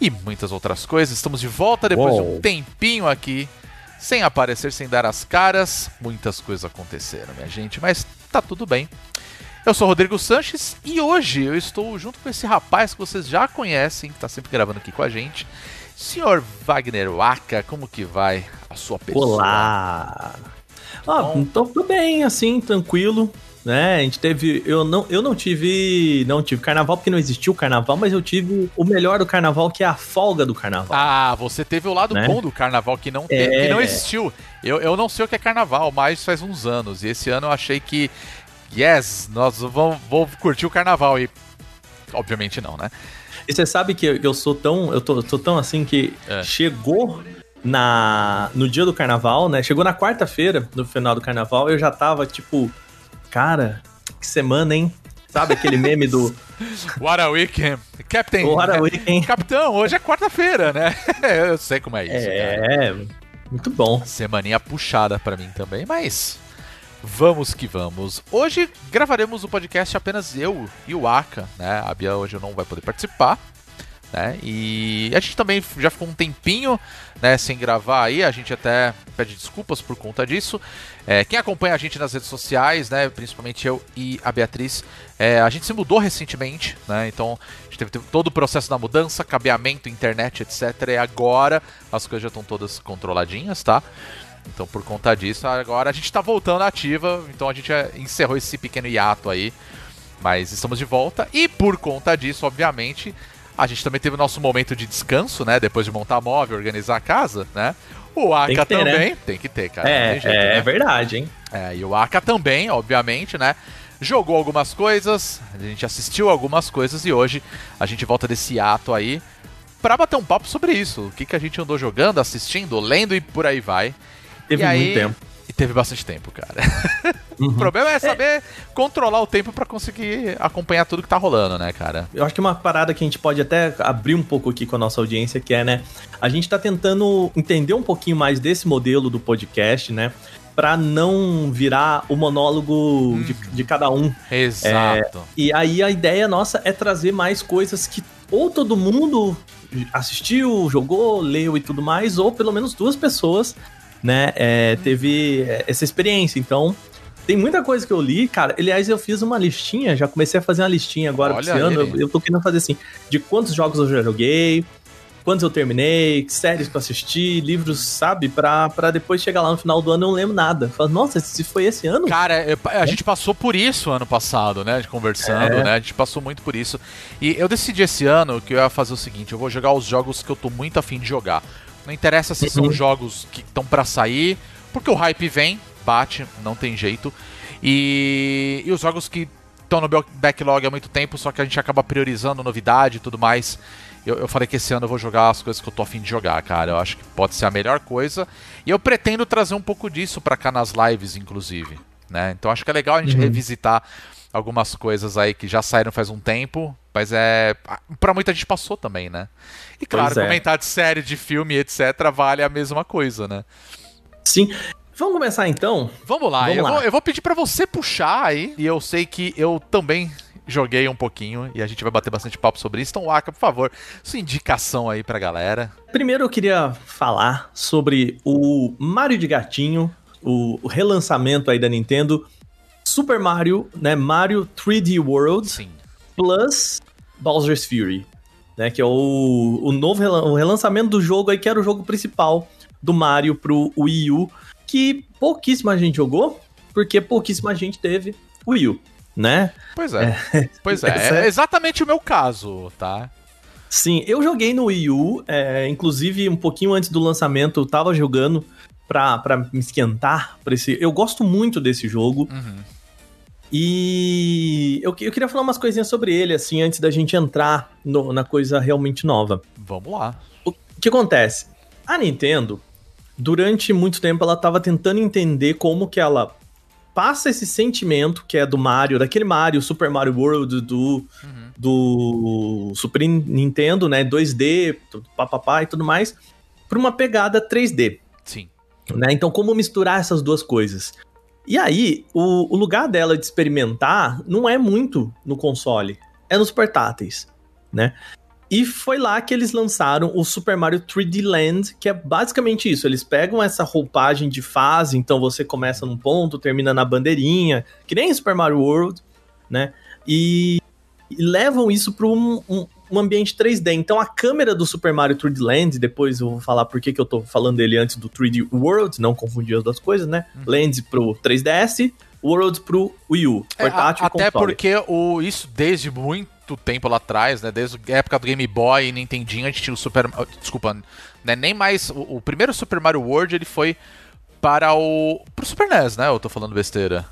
e muitas outras coisas. Estamos de volta depois de um tempinho aqui, sem aparecer, sem dar as caras. Muitas coisas aconteceram, minha gente, mas tá tudo bem. Eu sou Rodrigo Sanches e hoje eu estou junto com esse rapaz que vocês já conhecem, que tá sempre gravando aqui com a gente. Senhor Wagner Waka, como que vai a sua pessoa? Olá! Ah, bom? tô tudo bem, assim, tranquilo. Né? A gente teve. Eu não, eu não tive. Não tive carnaval porque não existiu carnaval, mas eu tive o melhor do carnaval, que é a folga do carnaval. Ah, você teve o lado Né? bom do carnaval que não, É. que não existiu. Eu, eu não sei o que é carnaval, mas faz uns anos. E esse ano eu achei que, yes, nós vamos, vamos curtir o carnaval. E obviamente não, né? E você sabe que eu, eu sou tão. Eu tô, tô tão assim que É. chegou na no dia do carnaval, né? Chegou na quarta-feira, no final do carnaval, eu já tava tipo, cara, que semana, hein? Sabe aquele meme do What a weekend. Captain. What a Weekend? Capitão, hoje é quarta-feira, né? eu sei como é isso, cara. É, muito bom. Semaninha puxada pra mim também, mas vamos que vamos. Hoje gravaremos o podcast apenas eu e o Aka, né? A Bia hoje não vai poder participar, né? E a gente também já ficou um tempinho, né, sem gravar aí, a gente até pede desculpas por conta disso. É, quem acompanha a gente nas redes sociais, né, principalmente eu e a Beatriz, é, a gente se mudou recentemente, né? Então a gente teve, teve todo o processo da mudança, cabeamento, internet, etc. E agora as coisas já estão todas controladinhas, tá? Então por conta disso, agora a gente tá voltando ativa, então a gente encerrou esse pequeno hiato aí. Mas estamos de volta e por conta disso, obviamente, a gente também teve o nosso momento de descanso, né? Depois de montar móvel, organizar a casa, né? O Aka ter, né? também, tem que ter, cara. É, jeito, é, né? verdade, hein? É, e o Aka também, obviamente, né? Jogou algumas coisas, a gente assistiu algumas coisas e hoje a gente volta desse ato aí pra bater um papo sobre isso. O que, que a gente andou jogando, assistindo, lendo e por aí vai. Teve E aí- muito tempo. Teve bastante tempo, cara. Uhum. O problema é saber controlar o tempo pra conseguir acompanhar tudo que tá rolando, né, cara? Eu acho que uma parada que a gente pode até abrir um pouco aqui com a nossa audiência, que é, né? A gente tá tentando entender um pouquinho mais desse modelo do podcast, né? Pra não virar o monólogo de, de cada um. Exato. E aí a ideia nossa é trazer mais coisas que ou todo mundo assistiu, jogou, leu e tudo mais, ou pelo menos duas pessoas, né, é, teve é, essa experiência. Então, tem muita coisa que eu li, cara. Aliás, eu fiz uma listinha, já comecei a fazer uma listinha agora Olha esse ano. ele. Eu, eu tô querendo fazer assim, de quantos jogos eu já joguei, quantos eu terminei, séries que eu assisti, livros, sabe? Pra, pra depois chegar lá no final do ano eu não lembro nada. Falo, nossa, se foi esse ano? Cara, eu- a gente passou por isso ano passado, né? Conversando, É. né? A gente passou muito por isso. E eu decidi esse ano que eu ia fazer o seguinte: eu vou jogar os jogos que eu tô muito afim de jogar. Não interessa se são Uhum. jogos que estão pra sair, porque o hype vem, bate, não tem jeito. E, e os jogos que estão no backlog há muito tempo, só que a gente acaba priorizando novidade e tudo mais. Eu, eu falei que esse ano eu vou jogar as coisas que eu tô afim de jogar, cara. Eu acho que pode ser a melhor coisa. E eu pretendo trazer um pouco disso pra cá nas lives, inclusive. Né? Então acho que é legal a gente Uhum. revisitar algumas coisas aí que já saíram faz um tempo, mas é. Pra muita gente passou também, né? E claro, Pois é. comentar de série, de filme, etc., vale a mesma coisa, né? Sim. Vamos começar então? Vamos lá, Vamos eu, lá. Vou, eu vou pedir pra você puxar aí. E eu sei que eu também joguei um pouquinho e a gente vai bater bastante papo sobre isso. Então, Waka, por favor, sua indicação aí pra galera. Primeiro eu queria falar sobre o Mario de Gatinho, o, o relançamento aí da Nintendo, Super Mario, né, Mario 3D World Sim. plus Bowser's Fury, né, que é o, o novo relan- o relançamento do jogo aí que era o jogo principal do Mario pro Wii U, que pouquíssima gente jogou, porque pouquíssima gente teve Wii U, né? Pois é. Pois é. É é- exatamente o meu caso, tá? Sim, eu joguei no Wii U, é, inclusive um pouquinho antes do lançamento eu tava jogando pra, pra me esquentar pra esse. Eu gosto muito desse jogo. Uhum. E eu, eu queria falar umas coisinhas sobre ele, assim, antes da gente entrar no- na coisa realmente nova. Vamos lá. O, que acontece? A Nintendo, durante muito tempo, ela tava tentando entender como que ela passa esse sentimento que é do Mario, daquele Mario, Super Mario World, do, do Super Nintendo, né? 2D, tudo papapá e tudo mais, pra uma pegada 3D. Sim. né? Então, como misturar essas duas coisas? E aí, o, o lugar dela de experimentar não é muito no console, é nos portáteis, né? E foi lá que eles lançaram o Super Mario 3D Land, que é basicamente isso. Eles pegam essa roupagem de fase, então você começa num ponto, termina na bandeirinha, que nem Super Mario World, né? E, e levam isso para um, um, um ambiente 3D. Então a câmera do Super Mario 3D Land, depois eu vou falar por que eu tô falando dele antes do 3D World, não confundir as duas coisas, né? Land pro 3DS, World pro Wii U, É, portátil a- e até console. porque o, isso desde muito tempo lá atrás, né? Desde a época do Game Boy e Nintendinho, a gente tinha o Super. Desculpa, né, nem mais. O, o primeiro Super Mario World ele foi para o. pro Super NES, né? Eu tô falando besteira.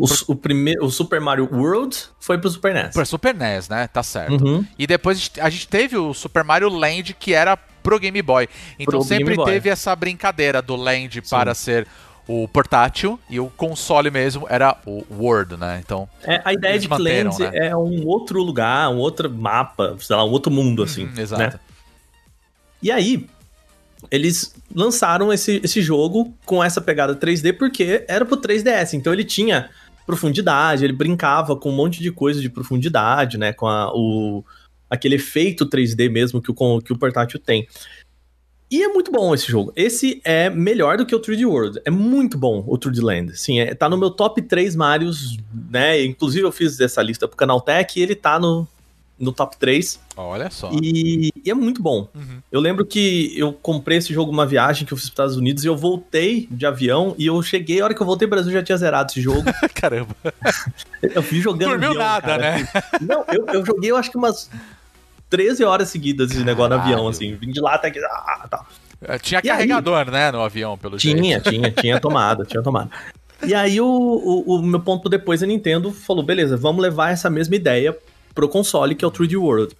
O, o primeiro, o Super Mario World foi pro Super NES. Para Super NES, né? Tá certo. Uhum. E depois a gente, a gente teve o Super Mario Land que era pro Game Boy. Então Pro sempre Boy. teve essa brincadeira do Land para ser o portátil e o console mesmo era o World, né? Então, É, a ideia de que Land né? é um outro lugar, um outro mapa, sei lá, um outro mundo, assim. Uhum, exato. né? E aí, eles lançaram esse, esse jogo com essa pegada 3D porque era pro 3DS. Então ele tinha profundidade, ele brincava com um monte de coisa de profundidade, né? Com a- o, aquele efeito 3D mesmo que o, que o portátil tem. E é muito bom esse jogo. Esse é melhor do que o 3D World. É muito bom o 3D Land. Sim, é, tá no meu top 3 Marios, né? Inclusive eu fiz essa lista pro Canaltech e ele tá no, no top 3. olha só. E, e é muito bom. Uhum. Eu lembro que eu comprei esse jogo numa viagem que eu fiz para Estados Unidos e eu voltei de avião e eu cheguei, a hora que eu voltei pro Brasil já tinha zerado esse jogo. Caramba. eu fui jogando Dormiu avião, nada, cara. né? Não, eu, eu joguei eu acho que umas 13 horas seguidas esse negócio no Caralho. avião, assim. Vim de lá até aqui. Ah, tá. É, Tinha E aí? carregador, né, no avião, pelo jeito. Tinha, tinha, tinha tomada, tinha tomada. E aí o, o, o meu ponto depois a Nintendo falou, beleza, vamos levar essa mesma ideia pro console que é o 3D World.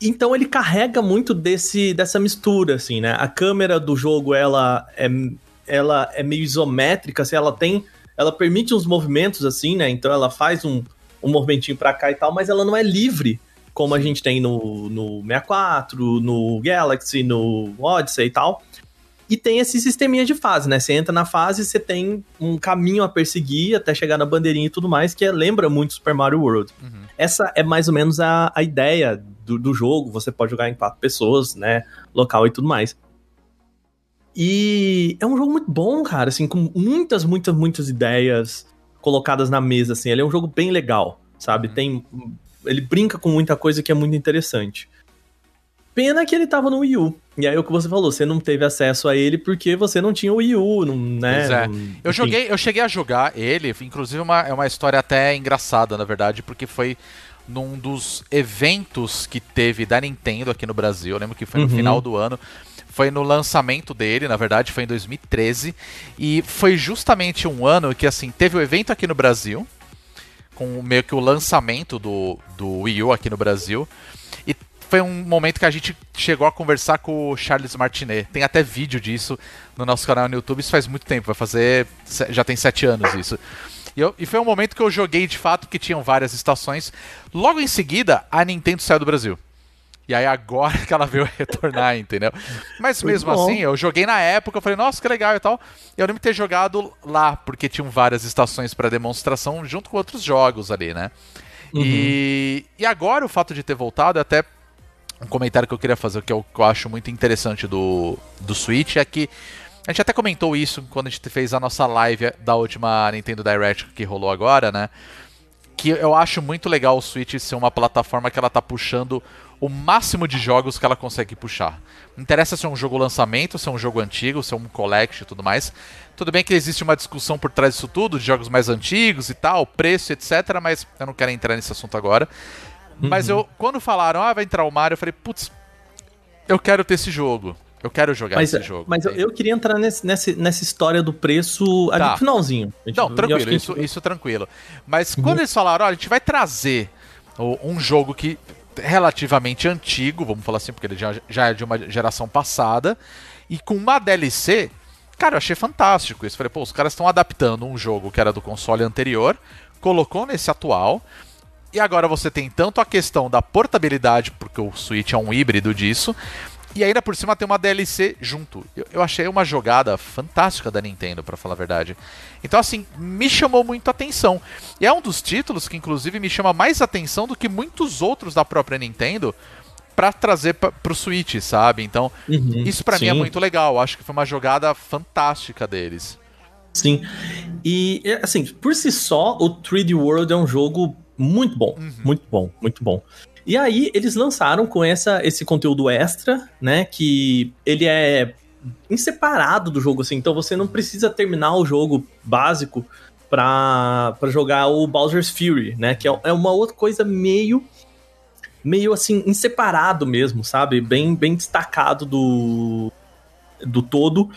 Então ele carrega muito desse dessa mistura assim, né? A câmera do jogo ela é ela é meio isométrica, assim, ela tem ela permite uns movimentos assim, né? Então ela faz um um movimentinho pra cá e tal, mas ela não é livre como a gente tem no, no 64, no Galaxy, no Odyssey e tal. E tem esse sisteminha de fase, né? Você entra na fase, você tem um caminho a perseguir até chegar na bandeirinha e tudo mais, que é- lembra muito Super Mario World. Essa é mais ou menos a, a ideia do, do jogo. Você pode jogar em quatro pessoas, né? Local e tudo mais. E é um jogo muito bom, cara, assim, com muitas, muitas, muitas ideias colocadas na mesa, assim. Ele é um jogo bem legal, sabe? Tem... Ele brinca com muita coisa que é muito interessante. Pena que ele tava no Wii U. E aí o que você falou, você não teve acesso a ele porque você não tinha o Wii U, não, né? Pois é. Não- Eu joguei, eu cheguei a jogar ele, inclusive uma, é uma história até engraçada, na verdade, porque foi num dos eventos que teve da Nintendo aqui no Brasil. Eu lembro que foi no Uhum. final do ano. Foi no lançamento dele, na verdade, foi em 2013. E foi justamente um ano que, assim, teve o evento aqui no Brasil, com meio que o lançamento do, do Wii U aqui no Brasil. Foi um momento que a gente chegou a conversar com o Charles Martinet. Tem até vídeo disso no nosso canal no YouTube. Isso faz muito tempo, vai fazer. Já tem sete anos isso. E, eu- e foi um momento que eu joguei de fato, que tinham várias estações. Logo em seguida, a Nintendo saiu do Brasil. E aí agora que ela veio retornar, entendeu? Mas Muito mesmo bom. assim, eu joguei na época, eu falei, nossa, que legal e tal. Eu lembro de ter jogado lá, porque tinham várias estações para demonstração junto com outros jogos ali, né? E, e agora o fato de ter voltado, é até um comentário que eu queria fazer, que eu, que eu acho muito interessante do, do Switch, é que a gente até comentou isso quando a gente fez a nossa live da última Nintendo Direct que rolou agora, né? Que eu acho muito legal o Switch ser uma plataforma que ela tá puxando o máximo de jogos que ela consegue puxar. Não interessa se é um jogo lançamento, se é um jogo antigo, se é um collection e tudo mais. Tudo bem que existe uma discussão por trás disso tudo, de jogos mais antigos e tal, preço, etc. Mas eu não quero entrar nesse assunto agora. Mas eu, quando falaram, ah, vai entrar o Mario, eu falei, putz, eu quero ter esse jogo. Eu quero jogar Mas, esse jogo. mas eu, eu queria entrar nesse, nesse- nessa história do preço ali Tá. no finalzinho. Gente- Não, tranquilo, a isso, gente- isso tranquilo. Mas quando eles falaram, ó, a gente vai trazer um jogo que relativamente antigo, vamos falar assim, porque ele já, já é de uma geração passada, e com uma DLC, cara, eu achei fantástico isso. Falei, pô, os caras estão adaptando um jogo que era do console anterior, colocou nesse atual, e agora você tem tanto a questão da portabilidade, porque o Switch é um híbrido disso, e ainda por cima tem uma DLC junto. Eu, eu achei uma jogada fantástica da Nintendo, para falar a verdade. Então, assim, me chamou muito a atenção. E é um dos títulos que, inclusive, me chama mais atenção do que muitos outros da própria Nintendo para trazer pra, pro Switch, sabe? Então, Uhum, isso para mim é muito legal. Acho que foi uma jogada fantástica deles. Sim. E, é, assim, por si só, o 3D World é um jogo muito bom. Muito bom, muito bom. E aí, eles lançaram com essa, esse conteúdo extra, né? Que ele é inseparado do jogo, assim. Então você não precisa terminar o jogo básico pra jogar o Bowser's Fury, né? Que é, é uma outra coisa meio. Meio assim, inseparado mesmo, sabe? Bem, bem destacado do, do todo.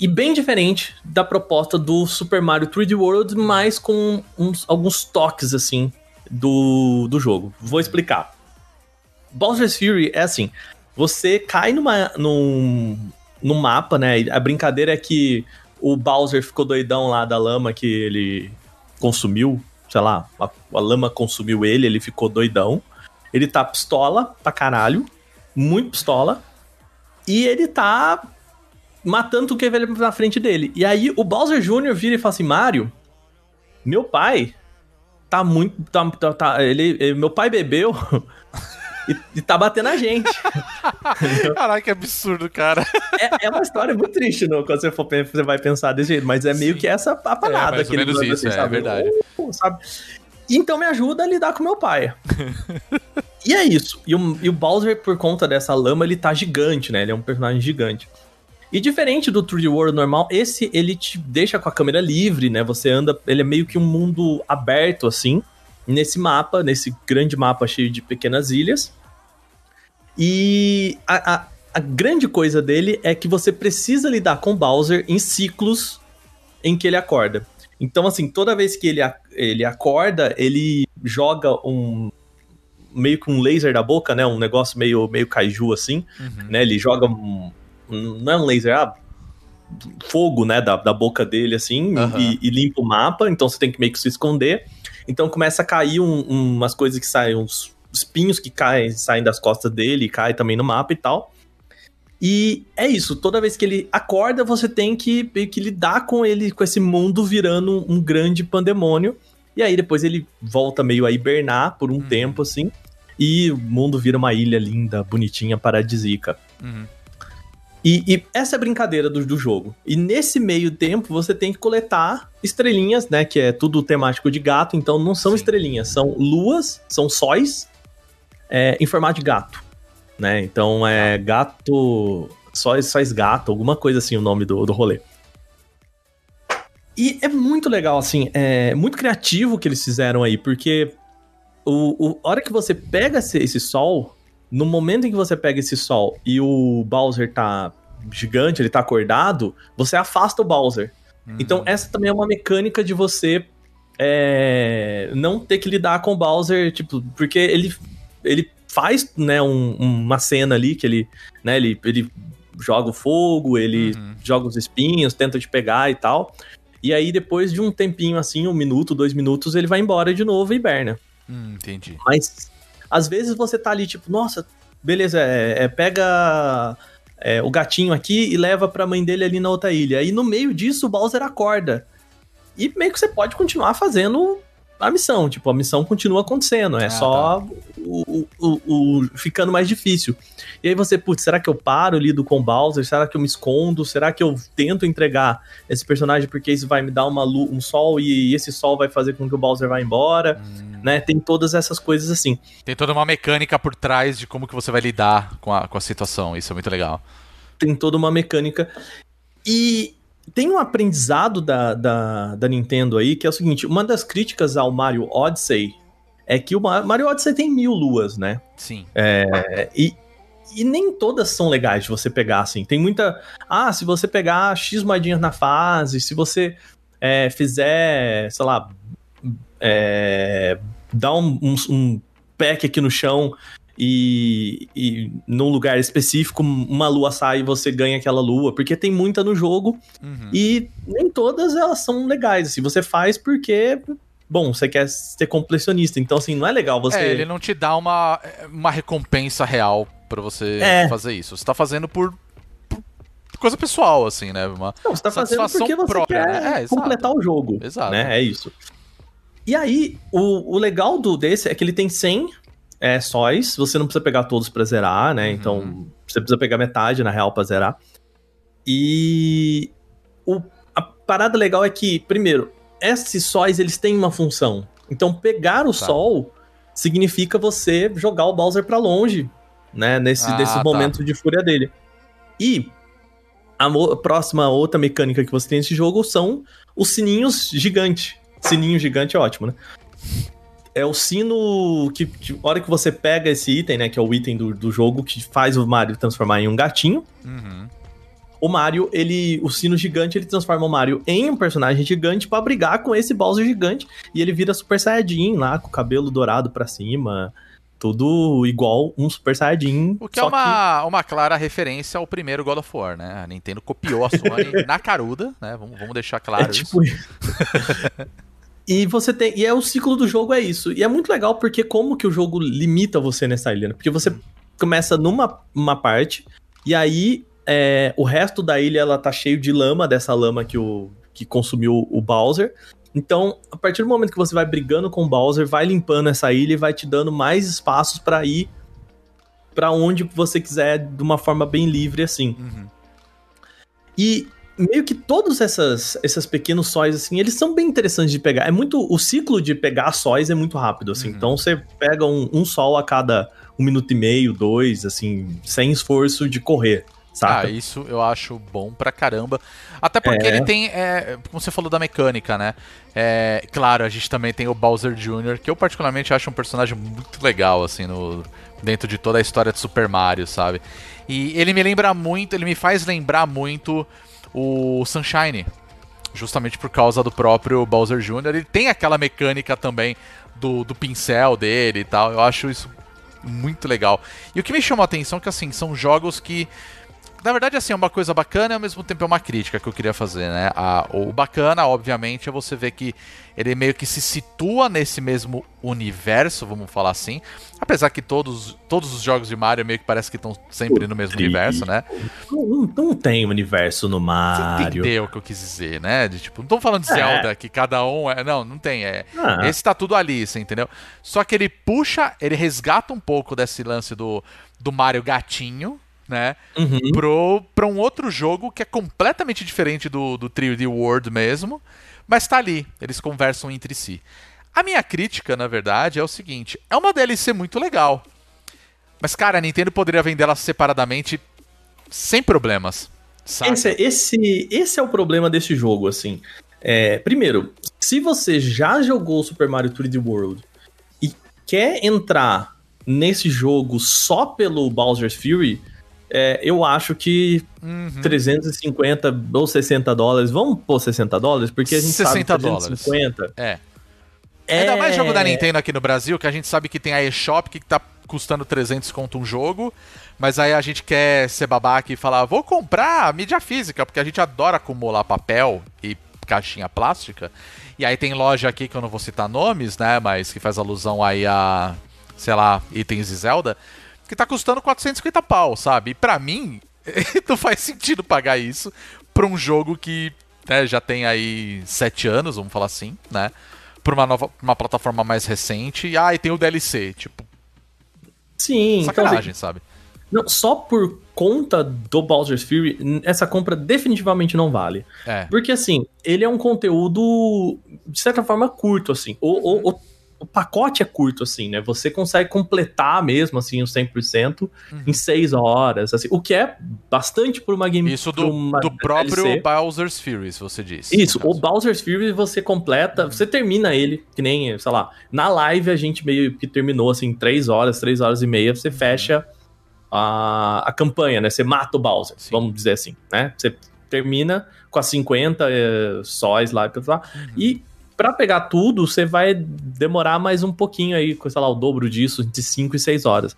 E bem diferente da proposta do Super Mario 3D World, mas com uns- alguns toques, assim, do, do jogo. Vou explicar. Bowser's Fury é assim: você cai numa, num, num mapa, né? A brincadeira é que o Bowser ficou doidão lá da lama que ele consumiu, sei lá, a, a lama consumiu ele, ele ficou doidão. Ele tá pistola pra caralho, muito pistola, e ele tá matando tudo que vê na frente dele. E aí o Bowser Jr. vira e fala assim: Mario, meu pai tá muito. Tá, tá- tá- ele, ele- meu pai bebeu e, e tá batendo a gente. Caraca, que absurdo, cara. É, é uma história muito triste, não, quando você, for, você vai pensar desse jeito, mas é meio Sim. que essa a parada mais ou que ele menos isso, é verdade. "Oh"? Então me ajuda a lidar com meu pai. e é isso. E o, e o Bowser, por conta dessa lama, ele tá gigante, né? Ele é um personagem gigante. E diferente do 3D World normal, esse ele te deixa com a câmera livre, né? Você anda, ele é meio que um mundo aberto assim, nesse mapa, nesse grande mapa cheio de pequenas ilhas. E a, a, a grande coisa dele é que você precisa lidar com Bowser em ciclos em que ele acorda. Então, assim, toda vez que ele, ele acorda, ele joga um. meio que um laser da boca, né? Um negócio meio, meio kaiju assim, né? Ele joga um. Não é um laser, ah, fogo, né? Da, da boca dele, assim, Aham. e, e limpa o mapa. Então você tem que meio que se esconder. Então começa a cair um- um- umas coisas que saem, uns espinhos que caem, saem das costas dele e caem também no mapa e tal. E é isso, toda vez que ele acorda, você tem que, que lidar com ele, com esse mundo virando um, um grande pandemônio. E aí depois ele volta meio a hibernar por um Uhum. tempo, assim. E o mundo vira uma ilha linda, bonitinha, paradisíaca. Uhum. E, e essa é a brincadeira do, do jogo. E nesse meio tempo, você tem que coletar estrelinhas, né? Que é tudo temático de gato. Então não são Sim. estrelinhas, são luas, são sóis é, em formato de gato. Né? Então é gato. Sóis, sóis gato, alguma coisa assim o nome do, do rolê. E é muito legal, assim, é muito criativo o que eles fizeram aí, porque o, o, a hora que você pega esse, esse sol, no momento em que você pega esse sol e o Bowser tá gigante, ele tá acordado, você afasta o Bowser. Então, essa também é uma mecânica de você é, não ter que lidar com o Bowser, tipo, porque ele, ele faz, né, um- uma cena ali que ele, né, ele, ele joga o fogo, ele Uhum. joga os espinhos, tenta te pegar e tal. E aí, depois de um tempinho assim, um minuto, dois minutos, ele vai embora de novo e hiberna. Hum, entendi. Mas às vezes você tá ali, tipo, nossa, beleza, é, é, pega é, o gatinho aqui e leva pra mãe dele ali na outra ilha. E no meio disso o Bowser acorda. E meio que você pode continuar fazendo a missão. Tipo, a missão continua acontecendo. É Ah, só o, o- o- ficando mais difícil. E aí você, putz, será que eu paro, lido com o Bowser? Será que eu me escondo? Será que eu tento entregar esse personagem porque isso vai me dar uma lu- um sol e esse sol vai fazer com que o Bowser vá embora? Né? Tem todas essas coisas assim. Tem toda uma mecânica por trás de como que você vai lidar com a, com a situação. Isso é muito legal. tem toda uma mecânica. E tem um aprendizado da, da, da Nintendo aí, que é o seguinte: uma das críticas ao Mario Odyssey é que o Ma- Mario Odyssey tem mil luas, né? Sim. É, e, e nem todas são legais de você pegar, assim. Tem muita. Ah, se você pegar X moedinhas na fase, se você é, fizer, sei lá, é, dar um, um- um pack aqui no chão e, e num lugar específico uma lua sai e você ganha aquela lua, porque tem muita no jogo Uhum. e nem todas elas são legais. Assim, você faz porque, bom, você quer ser completionista. Então, assim, não é legal você. É, ele não te dá uma, uma recompensa real pra você É. fazer isso. Você tá fazendo por, por coisa pessoal, assim, né? Uma... Não, você tá fazendo porque você própria, quer né? É, completar o jogo. Exato. Né? É isso. E aí, o, o legal do desse é que ele tem 100 é, sóis. Você não precisa pegar todos pra zerar, né? Uhum. Então, você precisa pegar metade, na real, pra zerar. E o, a parada legal é que, primeiro, esses sóis, eles têm uma função. Então, pegar o Tá. sol significa você jogar o Bowser pra longe, né? Nesse, Ah, desses tá. momentos de fúria dele. E a próxima outra mecânica que você tem nesse jogo são os sininhos gigantes. Sininho gigante é ótimo, né? É o sino que, que, hora que você pega esse item, né? Que é o item do, do jogo que faz o Mario transformar em um gatinho. Uhum. O Mario, ele. O sino gigante, ele transforma o Mario em um personagem gigante pra brigar com esse Bowser gigante. E ele vira Super Saiyajin lá, com o cabelo dourado pra cima. Tudo igual um Super Saiyajin. O que é uma, uma clara referência ao primeiro God of War, né? A Nintendo copiou a Sony na caruda, né? Vamos, vamos deixar claro é isso. tipo E você tem. E é o ciclo do jogo é isso. E é muito legal porque como que o jogo limita você nessa ilha, né? Porque você começa numa uma parte, e aí é, o resto da ilha ela tá cheio de lama, dessa lama que, o, que consumiu o Bowser. Então, a partir do momento que você vai brigando com o Bowser, vai limpando essa ilha e vai te dando mais espaços pra ir pra onde você quiser de uma forma bem livre assim. Uhum. E meio que todos essas, esses pequenos sóis, assim, eles são bem interessantes de pegar. É muito. O ciclo de pegar sóis é muito rápido, assim. Uhum. Então você pega um, um sol a cada um minuto e meio, dois, assim, sem esforço de correr, Ah, saca? isso eu acho bom pra caramba. Até porque É. ele tem, é, como você falou da mecânica, né? É, claro, a gente também tem o Bowser Jr., que eu particularmente acho um personagem muito legal, assim, no, dentro de toda a história de Super Mario, sabe? E ele me lembra muito, ele me faz lembrar muito o Sunshine. Justamente por causa do próprio Bowser Jr. Ele tem aquela mecânica também do, do pincel dele e tal. Eu acho isso muito legal. E o que me chamou a atenção é que, assim, são jogos que na verdade, assim, é uma coisa bacana e ao mesmo tempo é uma crítica que eu queria fazer, né? A- o bacana, obviamente, é você ver que ele meio que se situa nesse mesmo universo, vamos falar assim. Apesar que todos, todos os jogos de Mario meio que parece que estão sempre no mesmo universo, né? Não, não- tem universo no Você Mario. entendeu o que eu quis dizer, né? De, tipo, não tô falando de É. Zelda, que cada um é. Não, não tem. É, Ah, esse tá tudo ali, você entendeu? Só que ele puxa, ele resgata um pouco desse lance do, do Mario gatinho, né? uhum. pro, pra um outro jogo que é completamente diferente do, do 3D World mesmo, mas tá ali, eles conversam entre si. A minha crítica, na verdade, é o seguinte: é uma DLC muito legal. Mas, cara, a Nintendo poderia vender ela separadamente sem problemas. Esse, é- esse, esse é o problema desse jogo, assim. É, primeiro, se você já jogou o Super Mario 3D World e quer entrar nesse jogo só pelo Bowser's Fury, é, eu acho que Uhum. 350 ou 60 dólares, vamos pôr 60 dólares, porque a gente 60 sabe dólares. 350 É. é... Ainda mais jogo da Nintendo aqui no Brasil, que a gente sabe que tem a eShop que tá custando 300 conto um jogo, mas aí a gente quer ser babaca e falar, vou comprar mídia física, porque a gente adora acumular papel e caixinha plástica. E aí tem loja aqui que eu não vou citar nomes, né, mas que faz alusão aí a, sei lá, itens de Zelda, que tá custando 450 pau, sabe? E pra mim, não faz sentido pagar isso pra um jogo que né, já tem aí 7 anos, vamos falar assim, né? Pra uma nova, uma plataforma mais recente. E ah, e tem o DLC, tipo, Sim, então, sacanagem, sabe? não, só por conta do Bowser's Fury, essa compra definitivamente não vale. É. Porque, assim, ele é um conteúdo, de certa forma, curto, assim. O, o, o, o pacote é curto, assim, né? Você consegue completar mesmo, assim, os 100% em 6 horas, assim. O que é bastante por uma game... Isso do, uma do próprio DLC. Bowser's Fury, você disse. Isso, o. Bowser's Fury você completa, você termina ele, que nem, sei lá, na live a gente meio que terminou, assim, 3 horas, 3 horas e meia, você fecha a, a campanha, né? Você mata o Bowser, Sim. vamos dizer assim, né? Você termina com as 50 eh, sóis lá, blá, Uhum. e pra pegar tudo, você vai demorar mais um pouquinho aí, com, sei lá, o dobro disso, de 5 e 6 horas.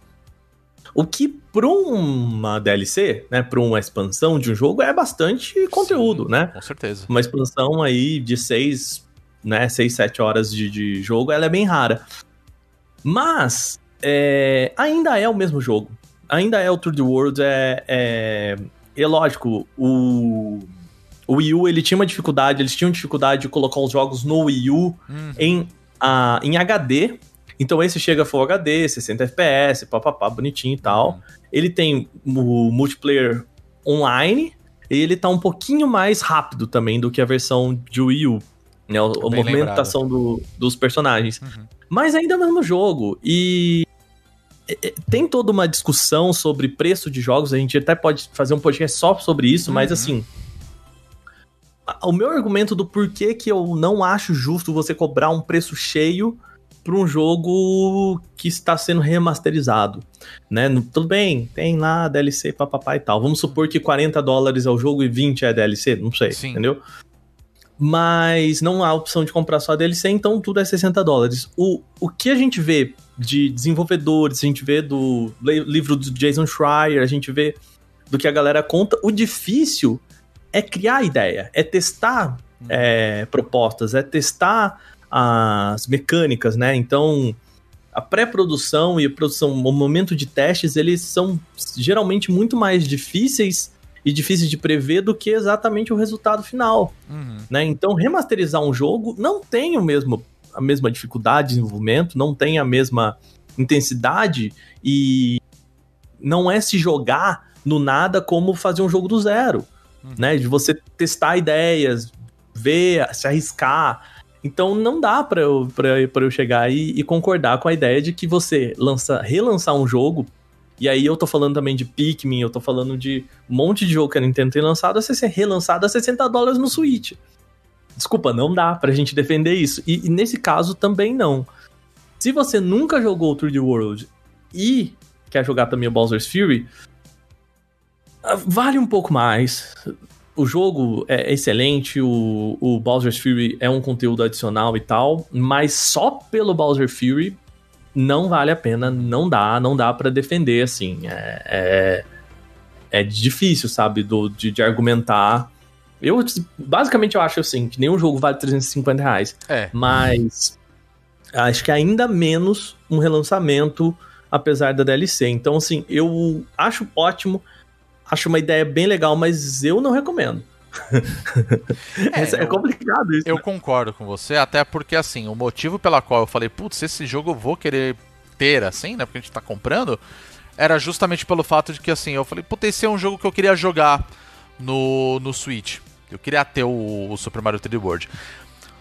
O que pra uma DLC, né, pra uma expansão de um jogo é bastante conteúdo, Sim, né? Com certeza. Uma expansão aí de 6, né, 6, 7 horas de, de jogo, ela é bem rara. Mas, é, ainda é o mesmo jogo. Ainda é o Tour the World, é, é, é lógico, o, o Wii U, ele tinha uma dificuldade, eles tinham dificuldade de colocar os jogos no Wii U Hum, em, a, em HD. Então esse chega Full HD, 60 FPS, papapá, bonitinho e tal. Ele tem o multiplayer online e ele tá um pouquinho mais rápido também do que a versão de Wii U. Né, a, a Bem movimentação do- dos personagens. Uhum. Mas ainda é o mesmo jogo. E tem toda uma discussão sobre preço de jogos. A gente até pode fazer um podcast só sobre isso, mas Uhum. assim. O meu argumento do porquê que eu não acho justo você cobrar um preço cheio para um jogo que está sendo remasterizado, né? Tudo bem, tem lá DLC, papapá e tal. Vamos supor que 40 dólares é o jogo e 20 é DLC, não sei, Sim. entendeu? Mas não há opção de comprar só DLC, então tudo é 60 dólares. O, o que a gente vê de desenvolvedores, a gente vê do livro do Jason Schreier, a gente vê do que a galera conta, o difícil é criar ideia, é testar é, propostas, é testar as mecânicas, né? Então, a pré-produção e a produção, o momento de testes, eles são geralmente muito mais difíceis e difíceis de prever do que exatamente o resultado final, Uhum. né? Então, remasterizar um jogo não tem o mesmo, a mesma dificuldade de desenvolvimento, não tem a mesma intensidade e não é se jogar no nada como fazer um jogo do zero, Uhum. né? De você testar ideias, ver, se arriscar. Então não dá pra eu, eu- chegar e, e concordar com a ideia de que você lança, relançar um jogo. E aí eu tô falando também de Pikmin, eu tô falando de um monte de jogo que a Nintendo tem lançado, a ser relançado a 60 dólares no Switch. Desculpa, não dá pra gente defender isso. E, e nesse caso também não. Se você nunca jogou o 3D World e quer jogar também o Bowser's Fury, vale um pouco mais. O jogo é excelente, o, o Bowser's Fury é um conteúdo adicional e tal, mas só pelo Bowser Fury não vale a pena, não dá, não dá pra defender, assim. É, é, é difícil, sabe, do, de, de argumentar. Eu, basicamente, eu acho assim, que nenhum jogo vale 350 reais, É. mas acho que ainda menos um relançamento, apesar da DLC. Então, assim, eu acho ótimo, acho uma ideia bem legal, mas eu não recomendo. É, é complicado isso. Eu né? concordo com você, até porque, assim, o motivo pela qual eu falei, putz, esse jogo eu vou querer ter, assim, né, porque a gente tá comprando, era justamente pelo fato de que, assim, eu falei, putz, esse é um jogo que eu queria jogar no, no Switch. Eu queria ter o, o Super Mario 3D World.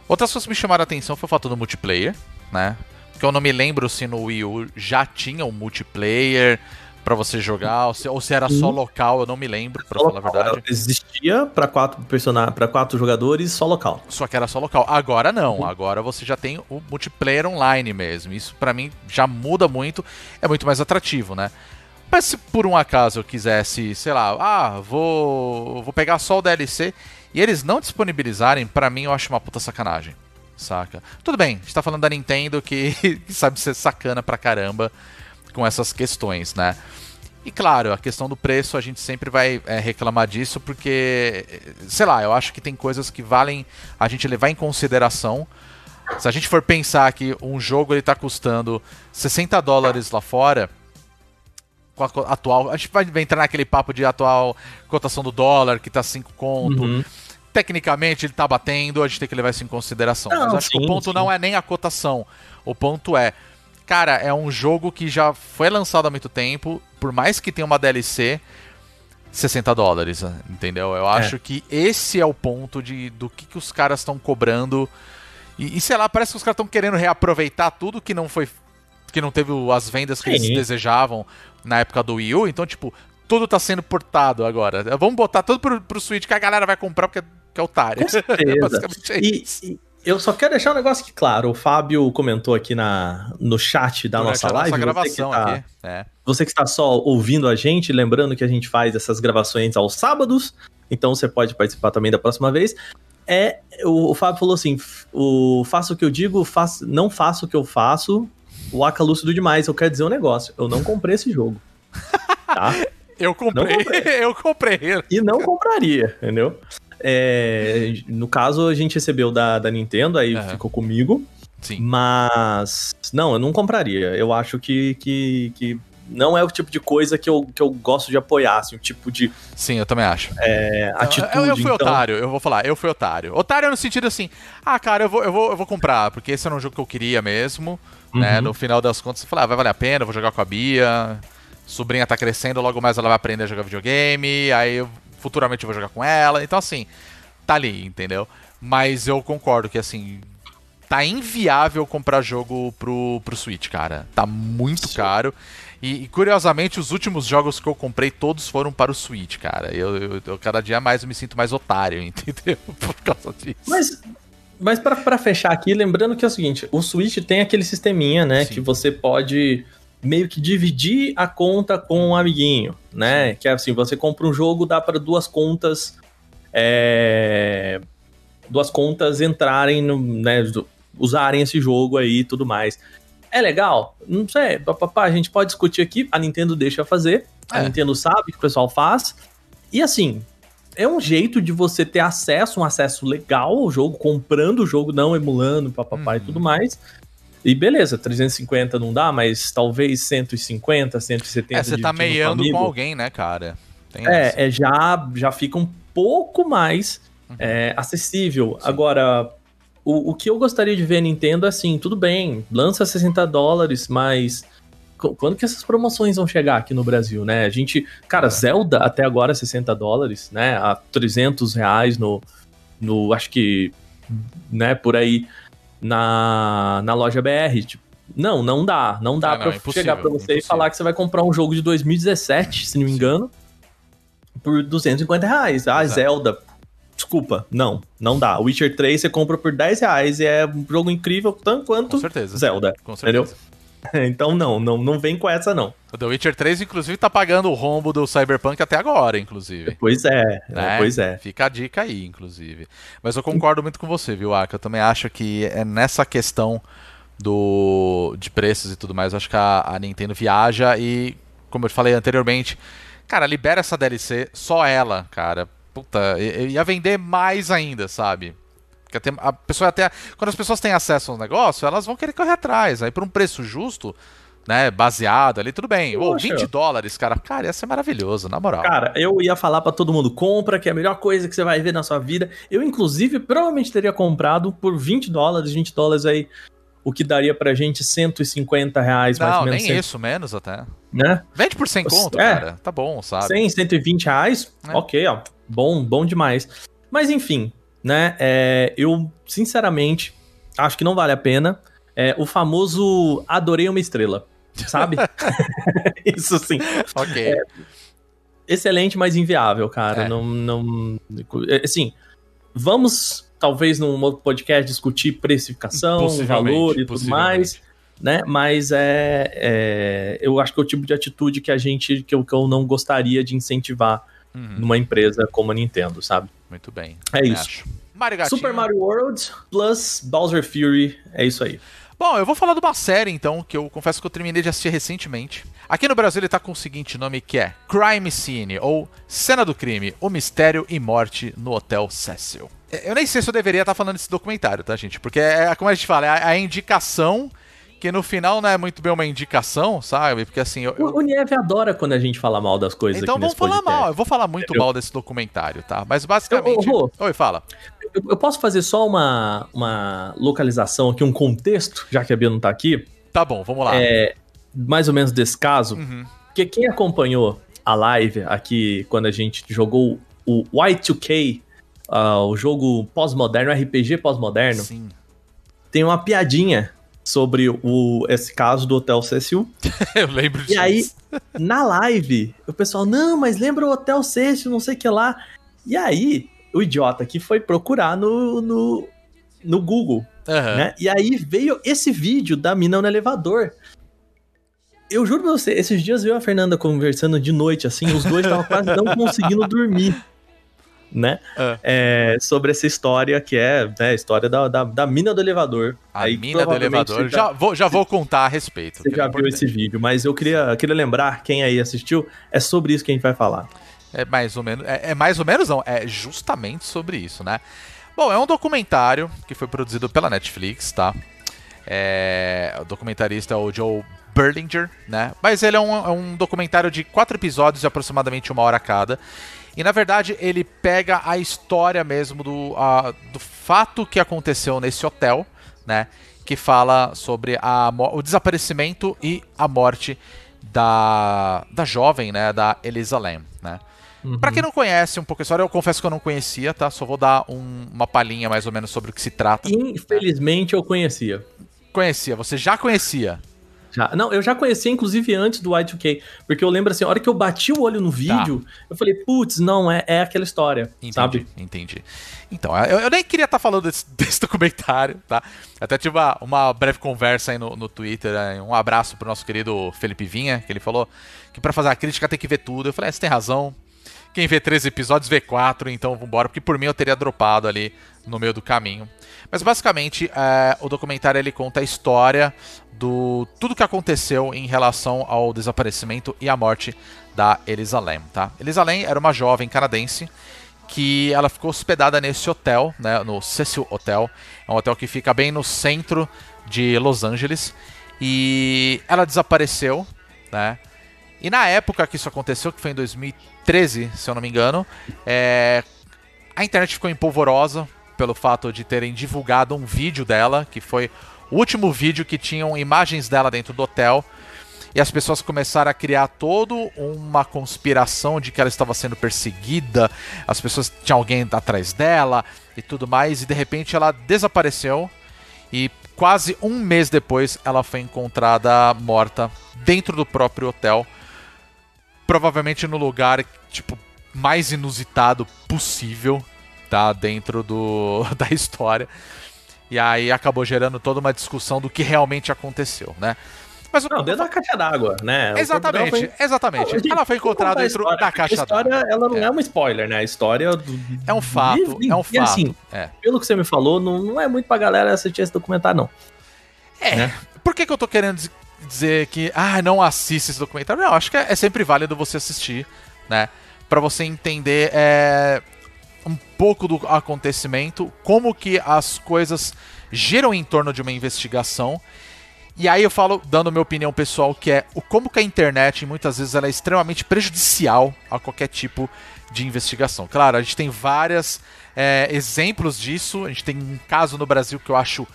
Outras coisas que me chamaram a atenção foi o fato do multiplayer, né, porque eu não me lembro se no Wii U já tinha um multiplayer pra você jogar, ou se, ou se era só local, eu não me lembro, pra Só falar a verdade. Existia pra quatro personagens, para quatro jogadores, só local. Só que era só local. Agora não. Agora você já tem o multiplayer online mesmo. Isso pra mim já muda muito. É muito mais atrativo, né? Mas se por um acaso eu quisesse, sei lá, ah, vou, vou pegar só o DLC e eles não disponibilizarem, pra mim eu acho uma puta sacanagem. Saca? Tudo bem, a gente tá falando da Nintendo que, que sabe ser sacana pra caramba com essas questões, né? E claro, a questão do preço a gente sempre vai é, reclamar disso porque, sei lá, eu acho que tem coisas que valem a gente levar em consideração. Se a gente for pensar que um jogo ele tá custando 60 dólares lá fora, com a atual, a gente vai entrar naquele papo de atual cotação do dólar que tá 5 conto. Uhum. Tecnicamente ele tá batendo, a gente tem que levar isso em consideração. Não, Mas acho que sim, o ponto sim. não é nem a cotação. O ponto é, cara, é um jogo que já foi lançado há muito tempo, por mais que tenha uma DLC, 60 dólares, entendeu? Eu acho que esse é o ponto de, do que, que os caras estão cobrando. E, e sei lá, parece que os caras estão querendo reaproveitar tudo que não foi. que não teve as vendas que eles Sim. desejavam na época do Wii U. Então, tipo, tudo tá sendo portado agora. Vamos botar tudo pro, pro Switch que a galera vai comprar porque que é otário. Com certeza. Basicamente é E, isso. e eu só quero deixar um negócio aqui claro. O Fábio comentou aqui na, no chat da Durante nossa live. nossa você gravação que tá- aqui. É. Você que está só ouvindo a gente, lembrando que a gente faz essas gravações aos sábados, então você pode participar também da próxima vez. é. O, o Fábio falou assim: o faço o que eu digo, faço, não faço o que eu faço. O Aka lúcido demais. Eu quero dizer um negócio. Eu não comprei esse jogo. Tá? Eu comprei, comprei. eu comprei. E não compraria, entendeu? É, no caso, a gente recebeu da, da Nintendo, aí ficou comigo. Sim. Mas. Não, eu não compraria. Eu acho que, que, que não é o tipo de coisa que eu, que eu gosto de apoiar, assim, o tipo de Sim, eu também acho. é, atitude. eu, eu fui então- otário, eu vou falar, eu fui otário. Otário no sentido assim, ah, cara, eu vou, eu vou, eu vou comprar, porque esse era um jogo que eu queria mesmo, né? Uhum. No final das contas, eu falei, ah, vai valer a pena, eu vou jogar com a Bia, sobrinha tá crescendo, logo mais ela vai aprender a jogar videogame, aí eu, futuramente eu vou jogar com ela, então assim, tá ali, entendeu? Mas eu concordo que assim, tá inviável comprar jogo pro, pro Switch, cara. Tá muito caro. E, e, curiosamente, os últimos jogos que eu comprei, todos foram para o Switch, cara. Eu, eu- eu cada dia mais eu me sinto mais otário, entendeu? Por causa disso. Mas, mas pra, pra fechar aqui, lembrando que é o seguinte: o Switch tem aquele sisteminha, né? Sim. Que você pode meio que dividir a conta com um amiguinho, né? Que é assim: você compra um jogo, dá para duas contas. é, duas contas entrarem no. Né, usarem esse jogo aí e tudo mais. É legal? Não sei, papapá, a gente pode discutir aqui. A Nintendo deixa fazer. A É. Nintendo sabe que o pessoal faz. E assim, é um jeito de você ter acesso, um acesso legal ao jogo, comprando o jogo, não emulando, papapá e Uhum. tudo mais. E beleza, 350 não dá, mas talvez 150, 170 É, você tá meiando amigo. com alguém, né, cara? Tem essa. É, é já, já fica um pouco mais Uhum. é, acessível. Agora, o, o que eu gostaria de ver a Nintendo é assim, tudo bem, lança 60 dólares, mas qu- quando que essas promoções vão chegar aqui no Brasil, né? A gente, cara, Zelda até agora é 60 dólares, né? A 300 reais no, no acho que, né, por aí na, na loja BR, tipo, não, não dá, não dá Ah, não, pra impossível, chegar pra você e impossível. falar que você vai comprar um jogo de 2017, se não me engano, por 250 reais. Ah, Exato. Zelda. Desculpa, não, não dá. Witcher 3 você compra por 10 reais e é um jogo incrível tanto Com quanto certeza. Zelda. Com Entendeu? Então não, não, não vem com essa não. O The Witcher 3, inclusive, tá pagando o rombo do Cyberpunk até agora, inclusive. Pois é, né? pois é. Fica a dica aí, inclusive. Mas eu concordo muito com você, viu, Aka? Eu também acho que é nessa questão do de preços e tudo mais, eu acho que a, a Nintendo viaja e, como eu falei anteriormente, cara, libera essa DLC, só ela, cara. Puta, ia vender mais ainda, sabe? Porque até- a pessoa até. Quando as pessoas têm acesso ao negócio, elas vão querer correr atrás. Aí por um preço justo, né? Baseado ali, tudo bem. Ô, Poxa. 20 dólares, cara. Cara, ia ser maravilhoso, na moral. Cara, eu ia falar pra todo mundo, compra, que é a melhor coisa que você vai ver na sua vida. Eu, inclusive, provavelmente teria comprado por 20 dólares, 20 dólares aí, o que daria pra gente 150 reais, mais Não, ou menos. nem cento- isso, menos até. Né? Vende por 100 conto, É. cara. Tá bom, sabe? 100, 120 reais, É. ok, ó, bom, bom demais. Mas enfim, né, é, eu sinceramente acho que não vale a pena. É, o famoso adorei uma estrela, sabe? Isso sim. Ok. Excelente, mas inviável, cara. É. Não, não, assim, vamos talvez num outro podcast discutir precificação, valor e tudo mais. Né? Mas é, é, eu acho que é o tipo de atitude que a gente que eu, que eu não gostaria de incentivar Uhum, numa empresa como a Nintendo, sabe? Muito bem. É isso. acho. Mario Gatinho. Super Mario World plus Bowser Fury, é isso aí. Bom, eu vou falar de uma série então, que eu confesso que eu terminei de assistir recentemente. Aqui no Brasil ele tá com o seguinte nome que é Crime Scene, ou Cena do Crime, o Mistério e Morte no Hotel Cecil. Eu nem sei se eu deveria estar falando desse documentário, tá, gente? Porque é como a gente fala, é a, a indicação, que no final não é muito bem uma indicação, sabe? Porque assim, eu, eu- O, Nieve adora quando a gente fala mal das coisas Então vamos falar podcast. mal. Eu vou falar muito Entendeu? mal desse documentário, tá? Mas basicamente. Ô, Rô. Oi, fala. Eu, eu posso fazer só uma, uma localização aqui, um contexto, já que a Bia não tá aqui, Tá bom, vamos lá. é, mais ou menos desse caso, Uhum. porque quem acompanhou a live aqui quando a gente jogou o Y2K, ah, o jogo pós-moderno, RPG pós-moderno, tem uma piadinha sobre o, esse caso do Hotel Cecil. Eu lembro disso. E aí, na live, o pessoal, não, mas lembra o Hotel Cecil, não sei o que lá. E aí, o idiota aqui foi procurar no, no, no Google, Aham. né? E aí veio esse vídeo da mina no elevador. Eu juro pra você, esses dias eu e a Fernanda conversando de noite, assim, os dois estavam quase não conseguindo dormir. Né? Ah. É, sobre essa história que é né, a história da, da, da mina do elevador. A Aí, mina do elevador. você Já, vou, já vou contar a respeito. Você que já é viu esse vídeo, mas eu queria, queria lembrar, quem aí assistiu, é sobre isso que a gente vai falar. É mais ou menos. É, é mais ou menos, não. É justamente sobre isso, né? Bom, é um documentário que foi produzido pela Netflix, tá? É, o documentarista é o Joe Berlinger, né? Mas ele é um, é um documentário de quatro episódios de aproximadamente uma hora cada. E na verdade ele pega a história mesmo do, a- do fato que aconteceu nesse hotel, né? Que fala sobre a, o desaparecimento e a morte da, da jovem, né? Da Elisa Lam, né? Pra quem não conhece um pouco a história, eu confesso que eu não conhecia, tá? Só vou dar um- uma palhinha mais ou menos sobre o que se trata. Infelizmente eu conhecia. Conhecia, você já conhecia. Já. Não, eu já conhecia, inclusive, antes do Y2K. Porque eu lembro assim, a hora que eu bati o olho no vídeo, eu falei, putz, não, é, é aquela história, Tá. Entendi, sabe? entendi. Então, eu, eu nem queria estar falando desse, desse documentário, tá? Até tive uma, uma breve conversa aí no, no Twitter, né? um abraço pro nosso querido Felipe Vinha, que ele falou que pra fazer a crítica tem que ver tudo. Eu falei, é, você tem razão. Quem vê três episódios vê quatro, então vambora, porque por mim eu teria dropado ali no meio do caminho. Mas basicamente, é, o documentário ele conta a história do tudo que aconteceu em relação ao desaparecimento e à morte da Elisa Lam, tá? Elisa Lam era uma jovem canadense que ela ficou hospedada nesse hotel, né, no Cecil Hotel. É um hotel que fica bem no centro de Los Angeles e ela desapareceu, né? E na época que isso aconteceu, que foi em 2013, se eu não me engano, é, a internet ficou empolvorosa pelo fato de terem divulgado um vídeo dela, que foi o último vídeo que tinham imagens dela dentro do hotel. E as pessoas começaram a criar toda uma conspiração de que ela estava sendo perseguida, as pessoas tinha alguém atrás dela e tudo mais, e de repente ela desapareceu e quase um mês depois ela foi encontrada morta dentro do próprio hotel, provavelmente no lugar tipo mais inusitado possível, tá dentro do da história. E aí acabou gerando toda uma discussão do que realmente aconteceu, né? Mas o- Não, dentro da caixa d'água, né? Exatamente, dela exatamente. Não, ela foi encontrada dentro da caixa A história, d'água. ela não É. é. uma spoiler, né? A história do... É um fato, E- é um e fato. assim, é. Pelo que você me falou, não, não é muito pra galera assistir esse documentário, não. É. né? Por que, que eu tô querendo diz- dizer que, ah, não assista esse documentário? Não, acho que é, é sempre válido você assistir, né? Pra você entender é, um pouco do acontecimento, como que as coisas giram em torno de uma investigação. E aí eu falo, dando minha opinião pessoal, que é o como que a internet, muitas vezes, ela é extremamente prejudicial a qualquer tipo de investigação. Claro, a gente tem vários exemplos disso. A gente tem um caso no Brasil que eu acho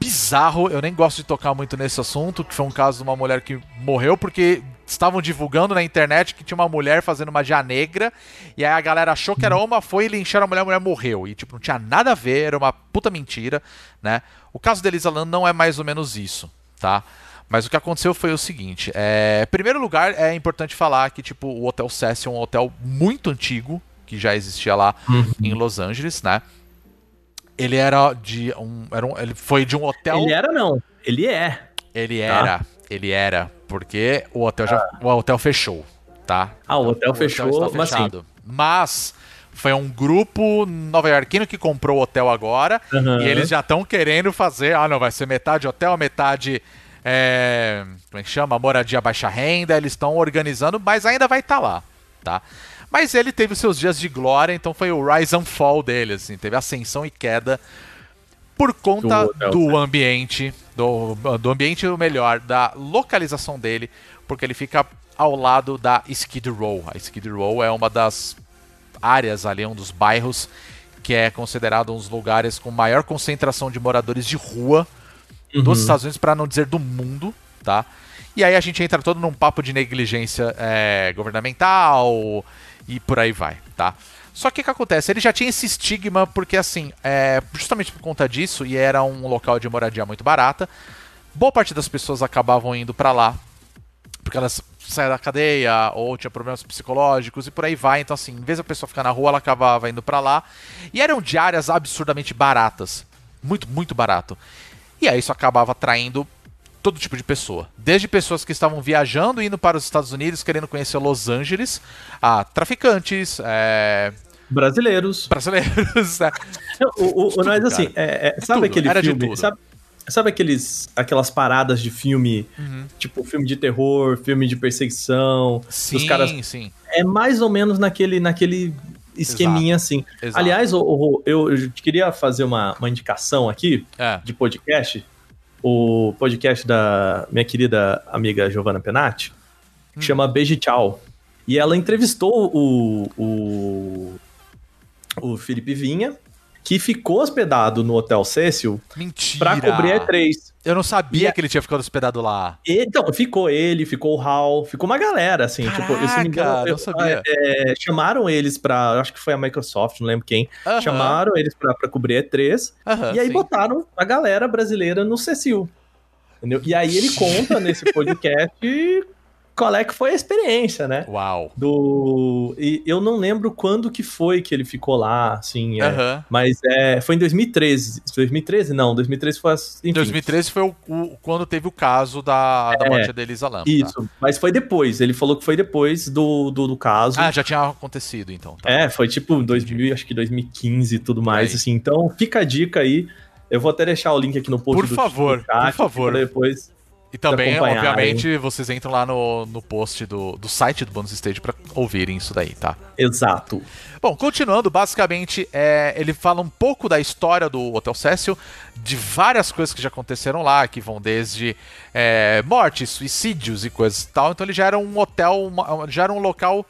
bizarro. Eu nem gosto de tocar muito nesse assunto, que foi um caso de uma mulher que morreu porque estavam divulgando na internet que tinha uma mulher fazendo magia negra, e aí a galera achou que era uma, foi e lincharam a mulher, a mulher morreu. E tipo, não tinha nada a ver, era uma puta mentira, né? O caso da Elisa Lam não é mais ou menos isso, tá? Mas o que aconteceu foi o seguinte, é... em primeiro lugar, é importante falar que tipo, o Hotel Cecil é um hotel muito antigo, que já existia lá em Los Angeles, né? Ele era de um, era um ele foi de um hotel Ele era, não. Ele é. ele era, ele era, porque o hotel já, o hotel fechou, tá? Ah, o hotel fechou, está mas assim- Mas foi um grupo nova-iorquino que comprou o hotel agora Aham. e eles já estão querendo fazer, ah, não, vai ser metade hotel, metade é, como é que chama? Moradia baixa renda, eles estão organizando, mas ainda vai estar lá, tá? Mas ele teve os seus dias de glória, então foi o rise and fall dele, assim, teve ascensão e queda por conta Do hotel, do ambiente, do, do ambiente ou melhor, da localização dele, porque ele fica ao lado da Skid Row. A Skid Row é uma das áreas ali, um dos bairros que é considerado um dos lugares com maior concentração de moradores de rua dos Estados Unidos, para não dizer do mundo, tá? E aí a gente entra todo num papo de negligência é, governamental e por aí vai, tá? Só que o que acontece? Ele já tinha esse estigma porque, assim, é, justamente por conta disso, e era um local de moradia muito barata, boa parte das pessoas acabavam indo para lá porque elas saíram da cadeia ou tinha problemas psicológicos e por aí vai. Então, assim, em vez da pessoa ficar na rua, ela acabava indo pra lá. E eram diárias absurdamente baratas. Muito, muito barato. E aí isso acabava atraindo todo tipo de pessoa. Desde pessoas que estavam viajando, indo para os Estados Unidos, querendo conhecer Los Angeles, a traficantes, é, Brasileiros. brasileiros. né? O, o, o, Tudo, assim, é- é- sabe Tudo, aquele filme? Sabe, sabe aqueles, aquelas paradas de filme, Uhum. tipo filme de terror, filme de perseguição? Sim, Os caras sim. é mais ou menos naquele, naquele esqueminha assim. Exato. Aliás, o- eu, eu queria fazer uma, uma indicação aqui É. de podcast. O podcast da minha querida amiga Giovanna Penati, Hum. chama Beijo e Tchau. E ela entrevistou o, o, o Felipe Vinha, que ficou hospedado no Hotel Cecil pra cobrir a E3. Eu não sabia E que ele tinha ficado hospedado lá. Então, ficou ele, ficou o Hal, ficou uma galera, assim. tipo, eu, se não me engano, Caraca, eu- não sabia. é, chamaram eles pra. eu Acho que foi a Microsoft, não lembro quem. Aham, Chamaram eles pra, pra cobrir a E3. aham, e aí sim. botaram a galera brasileira no Cecil. Entendeu? E aí ele conta nesse podcast qual é que foi a experiência, né? Uau. Do. E eu não lembro quando que foi que ele ficou lá, assim. é. Mas é, foi em 2013. 2013? Não, 2013 foi. Enfim, 2013 foi o, o- quando teve o caso da, da É, morte da Elisa Lam. tá? Isso, mas foi depois. Ele falou que foi depois do, do, do caso. Ah, já tinha acontecido então. Tá. É, foi tipo 2000, acho que 15 e tudo mais, Aí. assim. Então, fica a dica aí. Eu vou até deixar o link aqui no post Por do favor, do chat, por favor. Depois. E também, obviamente, vocês entram lá no, no post do, do site do Bonus Stage pra ouvirem isso daí, tá? Exato. Bom, continuando, basicamente, é, ele fala um pouco da história do Hotel Cecil, de várias coisas que já aconteceram lá, que vão desde é, mortes, suicídios e coisas e tal. Então ele já era um hotel, uma- já era um local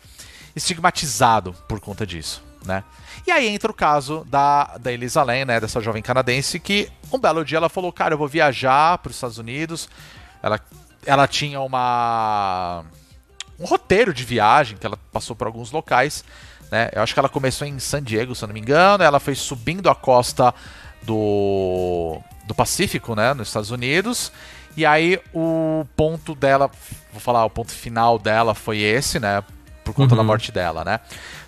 estigmatizado por conta disso, né? E aí entra o caso da, da Elisa Lam, né, dessa jovem canadense, que um belo dia ela falou, cara, eu vou viajar para os Estados Unidos. Ela, ela tinha uma um roteiro de viagem que ela passou por alguns locais, né? Eu acho que ela começou em San Diego, se eu não me engano, ela foi subindo a costa do do Pacífico, né, nos Estados Unidos. E aí o ponto dela, vou falar, o ponto final dela foi esse, né, por conta Uhum. da morte dela, né?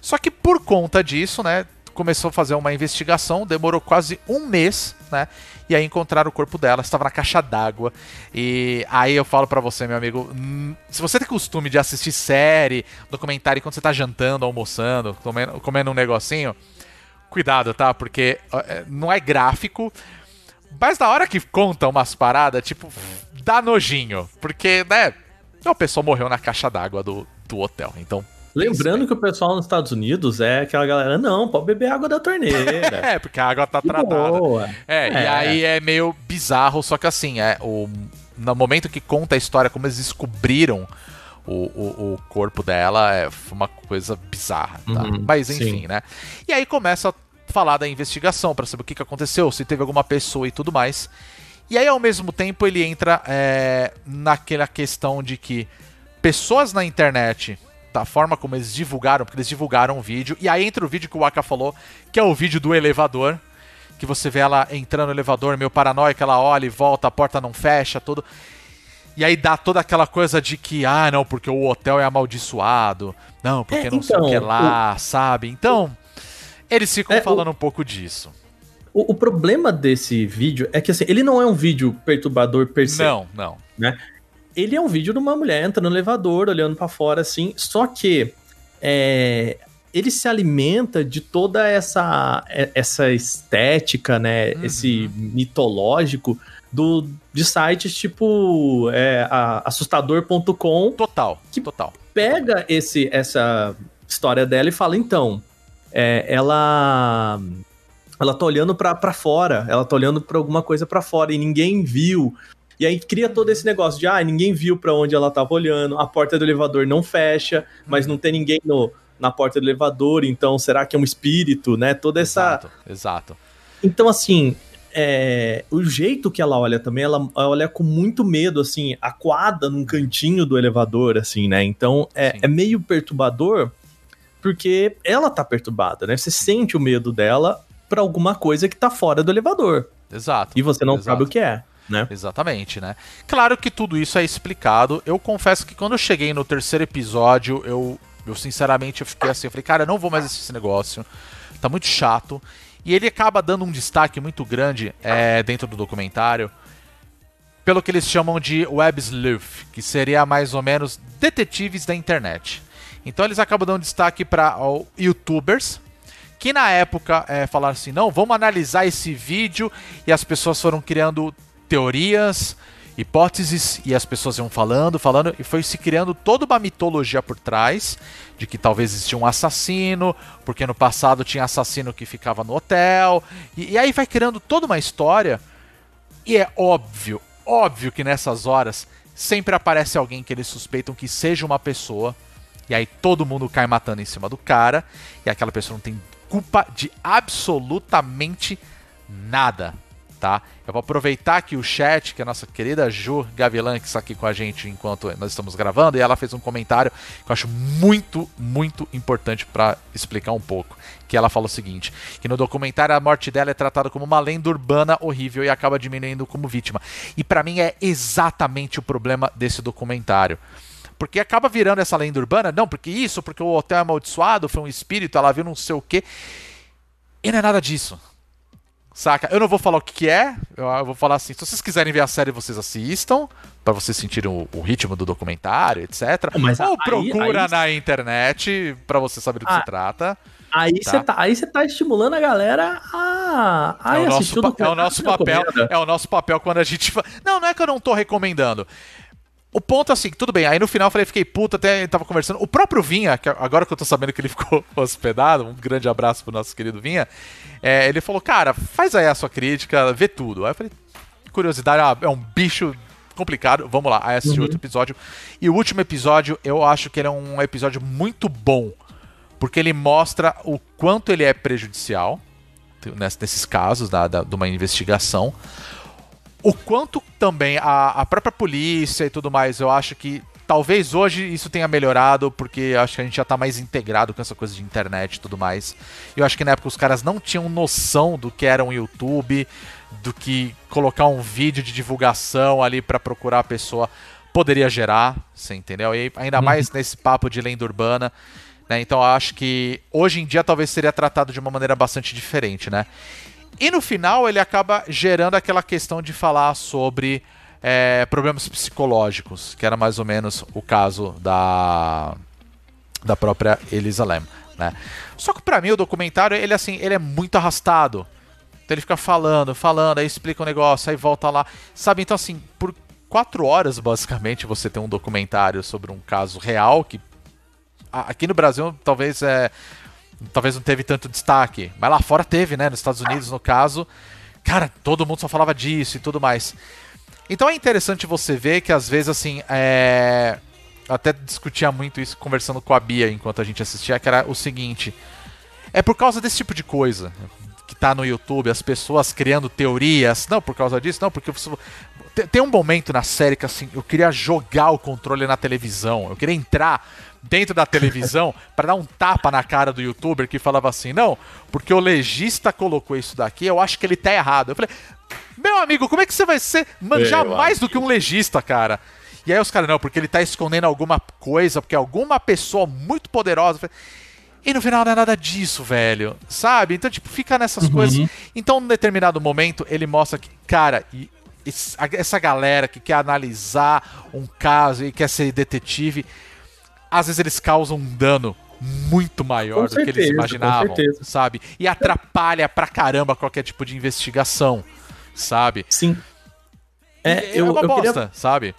Só que por conta disso, né, começou a fazer uma investigação, demorou quase um mês, né? E aí encontraram o corpo dela, estava na caixa d'água. E aí eu falo pra você, meu amigo, hum, se você tem costume de assistir série, documentário quando você tá jantando, almoçando, comendo, comendo um negocinho, cuidado, tá? Porque é, não é gráfico, mas na hora que conta umas paradas, tipo, dá nojinho. Porque, né, a pessoa morreu na caixa d'água do, do hotel. Então, Lembrando que o pessoal nos Estados Unidos é aquela galera, não, pode beber água da torneira. é, porque a água tá De tratada. boa. É, e É. aí é meio bizarro, só que assim, é o no momento que conta a história, como eles descobriram o, o, o corpo dela, é foi uma coisa bizarra, tá? Uhum, Mas enfim, sim. né? E aí começa a falar da investigação pra saber o que, que aconteceu, se teve alguma pessoa e tudo mais. E aí, ao mesmo tempo, ele entra é, naquela questão de que pessoas na internet, da forma como eles divulgaram, porque eles divulgaram o vídeo, e aí entra o vídeo que o Aka falou, que é o vídeo do elevador, que você vê ela entrando no elevador, meio paranoica, ela olha e volta, a porta não fecha, tudo. E aí dá toda aquela coisa de que, ah, não, porque o hotel é amaldiçoado, não, porque É, não sei o que então, lá, sabe? Então, eles ficam É, o- falando um pouco disso. O, o problema desse vídeo é que assim, ele não é um vídeo perturbador per se. Não, não. Ele é um vídeo de uma mulher entrando no elevador, olhando pra fora, assim. Só que é, ele se alimenta de toda essa, é- essa estética, né? Uhum. Esse mitológico do, de sites tipo é, assustador.com Total, Que- total. pega esse, essa história dela e fala, então, é, ela ela tá olhando pra fora, ela tá olhando pra alguma coisa pra fora e ninguém viu. E aí cria todo esse negócio de, ah, ninguém viu pra onde ela tava olhando, a porta do elevador não fecha, mas não tem ninguém no, na porta do elevador, então será que é um espírito, né? Toda essa... Exato, exato. Então, assim, é, o jeito que ela olha também, ela, olha com muito medo, assim, aquada num cantinho do elevador, assim, né? Então, é, é meio perturbador, porque ela tá perturbada, né? Você sente o medo dela pra alguma coisa que tá fora do elevador. Exato. E você não exato. sabe o que é, né? Exatamente, né? Claro que tudo isso é explicado. Eu confesso que quando eu cheguei no terceiro episódio, eu, eu sinceramente eu fiquei assim, eu falei, cara, eu não vou mais assistir esse negócio. Tá muito chato. E ele acaba dando um destaque muito grande é, dentro do documentário pelo que eles chamam de web sleuth, que seria mais ou menos detetives da internet. Então eles acabam dando destaque para youtubers que na época é, falaram assim: não, vamos analisar esse vídeo, e as pessoas foram criando teorias, hipóteses, e as pessoas iam falando, falando, e foi se criando toda uma mitologia por trás de que talvez existia um assassino, porque no passado tinha assassino que ficava no hotel, e, e aí vai criando toda uma história, e é óbvio, óbvio que nessas horas sempre aparece alguém que eles suspeitam que seja uma pessoa. E aí todo mundo cai matando em cima do cara. E aquela pessoa não tem culpa de absolutamente nada. Tá? Eu vou aproveitar aqui o chat, que a nossa querida Ju Gavilan, que está aqui com a gente enquanto nós estamos gravando, e ela fez um comentário que eu acho muito, muito importante para explicar um pouco. Que ela fala o seguinte: que no documentário a morte dela é tratada como uma lenda urbana horrível e acaba diminuindo como vítima. E para mim é exatamente o problema desse documentário. Porque acaba virando essa lenda urbana, não, porque isso, porque o hotel é amaldiçoado, foi um espírito, ela viu não sei o quê. E não é nada disso. Saca? Eu não vou falar o que, é, eu vou falar assim, se vocês quiserem ver a série, vocês assistam, para vocês sentirem o, o, ritmo do documentário, etc. Mas Ou aí- procura aí- na internet para você saber do que Ah, se trata. Aí Tá. você tá, aí você tá estimulando a galera a, a É o, assistir nosso, o pa- é o nosso papel, é o nosso papel quando a gente. Não, não é que eu não tô recomendando. O ponto é assim, tudo bem, aí no final eu falei, fiquei puto, até tava conversando. O próprio Vinha, que agora que eu tô sabendo que ele ficou hospedado, um grande abraço pro nosso querido Vinha, é, ele falou, cara, faz aí a sua crítica, vê tudo. Aí eu falei, curiosidade, ah, é um bicho complicado, vamos lá, aí assisti Uhum. outro episódio. E o último episódio, eu acho que ele é um episódio muito bom, porque ele mostra o quanto ele é prejudicial, ness- nesses casos da, da- de uma investigação. O quanto também a, a própria polícia e tudo mais, eu acho que talvez hoje isso tenha melhorado, porque acho que a gente já tá mais integrado com essa coisa de internet e tudo mais. Eu acho que na época os caras não tinham noção do que era um YouTube, do que colocar um vídeo de divulgação ali pra procurar a pessoa poderia gerar, você entendeu? E ainda mais nesse papo de lenda urbana. né? Então eu acho que hoje em dia talvez seria tratado de uma maneira bastante diferente, né? E no final ele acaba gerando aquela questão de falar sobre é, problemas psicológicos, que era mais ou menos o caso da da própria Elisa Lam, né? Só que pra mim o documentário ele assim ele é muito arrastado. Então ele fica falando, falando, aí explica o negócio, aí volta lá, sabe? Então assim por quatro horas basicamente você tem um documentário sobre um caso real que aqui no Brasil talvez é talvez não teve tanto destaque, mas lá fora teve, né? Nos Estados Unidos, no caso, cara, todo mundo só falava disso e tudo mais. Então é interessante você ver que às vezes assim, é... eu até discutia muito isso conversando com a Bia enquanto a gente assistia, que era o seguinte: é por causa desse tipo de coisa que tá no YouTube, as pessoas criando teorias, não por causa disso, não, porque você- tem- tem um momento na série que assim, eu queria jogar o controle na televisão, eu queria entrar dentro da televisão pra dar um tapa na cara do youtuber que falava assim: "Não, porque o legista colocou isso daqui, eu acho que ele tá errado". Eu falei: "Meu amigo, como é que você vai ser manjar Meu mais do que um legista, cara?" E aí os caras, não, porque ele tá escondendo alguma coisa, porque alguma pessoa muito poderosa. E no final não é nada disso, velho. Sabe? Então, tipo, fica nessas coisas. Então, num determinado momento, ele mostra que, cara, e essa galera que quer analisar um caso e quer ser detetive, às vezes eles causam um dano muito maior Com do que eles certeza, imaginavam, certeza. sabe? E atrapalha pra caramba qualquer tipo de investigação, sabe? Sim. E É, eu, uma eu bosta, queria, sabe?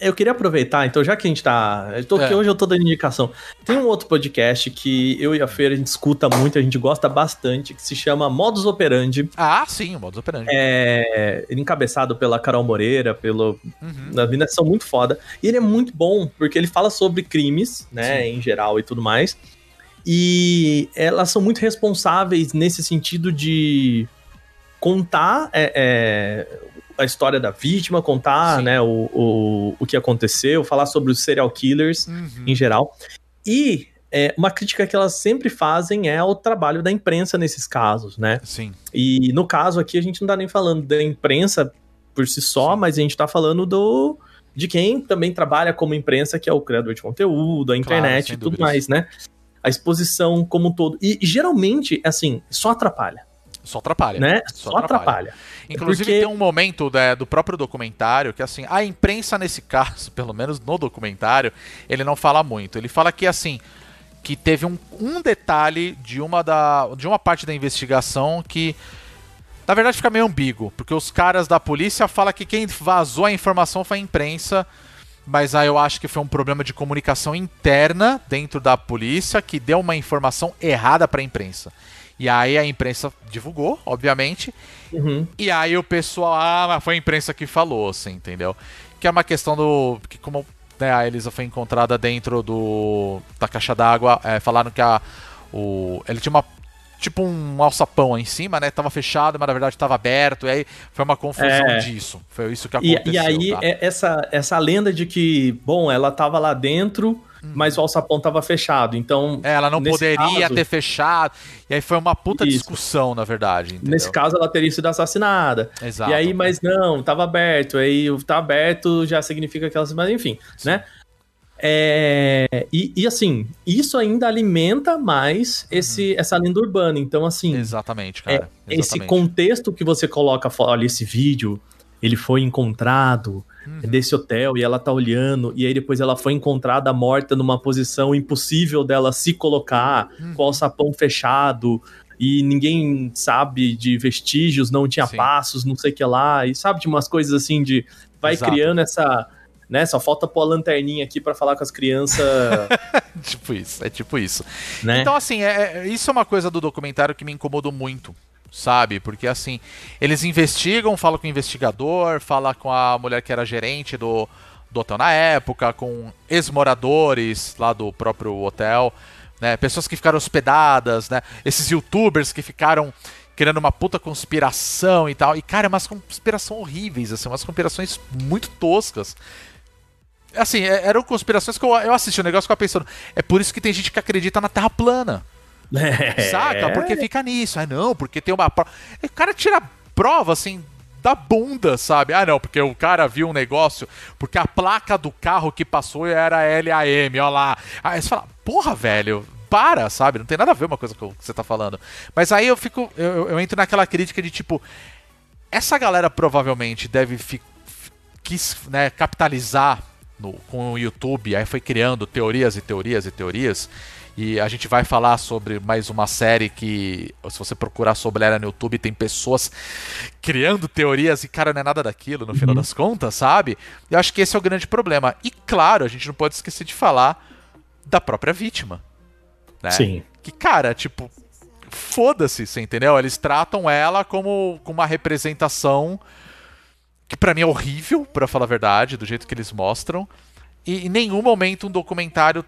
eu queria aproveitar, então, já que a gente tá. Tô, É. hoje eu tô dando indicação. Tem um outro podcast que eu e a Feira a gente escuta muito, a gente gosta bastante, que se chama Modus Operandi. Ah, sim, o modus operandi. É, ele encabeçado pela Carol Moreira, pelo. Uhum. As meninas são muito foda. E ele é muito bom, porque ele fala sobre crimes, né, em geral e tudo mais. E elas são muito responsáveis nesse sentido de contar é, é, a história da vítima, contar Sim. né, o, o, o que aconteceu, falar sobre os serial killers Uhum. em geral. E é, uma crítica que elas sempre fazem é ao trabalho da imprensa nesses casos, né? Sim. E no caso aqui a gente não tá nem falando da imprensa por si só, Sim. mas a gente tá falando do de quem também trabalha como imprensa, que é o criador de conteúdo, a internet sem e tudo dúvidas. mais, né? A exposição como um todo. E geralmente, assim, só atrapalha, Só atrapalha. né? Só Só, atrapalha. Inclusive Porque- tem um momento né, do próprio documentário que assim, a imprensa nesse caso, pelo menos no documentário, ele não fala muito. Ele fala que assim, que teve um, um detalhe de uma, da, de uma parte da investigação que na verdade fica meio ambíguo, porque os caras da polícia falam que quem vazou a informação foi a imprensa, mas aí eu acho que foi um problema de comunicação interna dentro da polícia que deu uma informação errada para a imprensa. E aí a imprensa divulgou, obviamente. Uhum. E aí o pessoal, ah, mas foi a imprensa que falou, assim, entendeu? Que é uma questão do. que como né, a Elisa foi encontrada dentro do da caixa d'água, é, falaram que a, o, ele tinha uma tipo um alçapão em cima, né? Tava fechado, mas na verdade estava aberto. E aí foi uma confusão É. disso. Foi isso que E, aconteceu. e aí, tá? é- essa, essa lenda de que, bom, ela tava lá dentro, mas o alçapão tava fechado. Então, Uhum. É, ela não poderia caso- ter fechado. E aí foi uma puta Isso. discussão, na verdade. Entendeu? nesse caso, ela teria sido assassinada. Exato. E aí, mas não, tava aberto. Aí, o tá aberto já significa que ela... Mas enfim, né? É, e, e, assim, isso ainda alimenta mais esse, essa lenda urbana. Então, assim, Exatamente, cara. esse Exatamente. contexto que você coloca, olha, esse vídeo, ele foi encontrado Uhum. desse hotel e ela tá olhando, e aí depois ela foi encontrada morta numa posição impossível dela se colocar, Uhum. com o alçapão fechado, e ninguém sabe de vestígios, não tinha Sim. passos, não sei o que lá, e sabe de umas coisas assim de. Vai Exato. criando essa. Né, só falta pôr a lanterninha aqui pra falar com as crianças, tipo isso, é tipo isso. né? Então, assim, é, é- isso é uma coisa do documentário que me incomodou muito, sabe? Porque, assim, eles investigam, falam com o investigador, fala com a mulher que era gerente do, do hotel na época, com ex-moradores lá do próprio hotel, né? Pessoas que ficaram hospedadas, né? Esses youtubers que ficaram criando uma puta conspiração e tal. E, cara, é umas conspirações horríveis, assim, umas conspirações muito toscas. Assim, é- eram conspirações que eu, eu assisti o negócio e ficava pensando. É por isso que tem gente que acredita na Terra plana. É. Saca? Porque fica nisso. Ah, não, porque tem uma prova. O cara tira prova, assim, da bunda, sabe? Ah, não, porque o cara viu um negócio, porque a placa do carro que passou era LAM, ó lá. Aí você fala, porra, velho. Para, sabe? Não tem nada a ver uma coisa com o que você tá falando. Mas aí eu fico. Eu, eu- entro naquela crítica de tipo. Essa galera provavelmente deve quis né, capitalizar no- com o YouTube, aí foi criando teorias e teorias e teorias. E a gente vai falar sobre mais uma série que, se você procurar sobre ela no YouTube, tem pessoas criando teorias e, cara, não é nada daquilo, no final das contas, sabe? Eu acho que esse é o grande problema. E, claro, a gente não pode esquecer de falar da própria vítima. Né? Sim. Que, cara, tipo, foda-se, você entendeu? Eles tratam ela como, como uma representação que pra mim é horrível, pra falar a verdade, do jeito que eles mostram. E em nenhum momento um documentário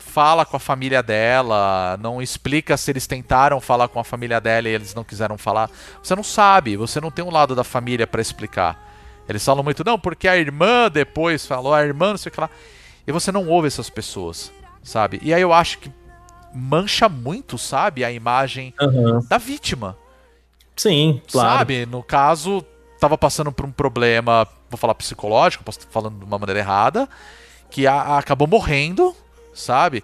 fala com a família dela, não explica se eles tentaram falar com a família dela e eles não quiseram falar. Você não sabe, você não tem um lado da família pra explicar. Eles falam muito, não, porque a irmã depois falou, a irmã não sei o que lá. E você não ouve essas pessoas, sabe? E aí eu acho que mancha muito, sabe, a imagem Aham. da vítima. Sim, claro. Sabe? No caso, tava passando por um problema, vou falar psicológico, posso estar falando de uma maneira errada, que a- a- acabou morrendo, sabe?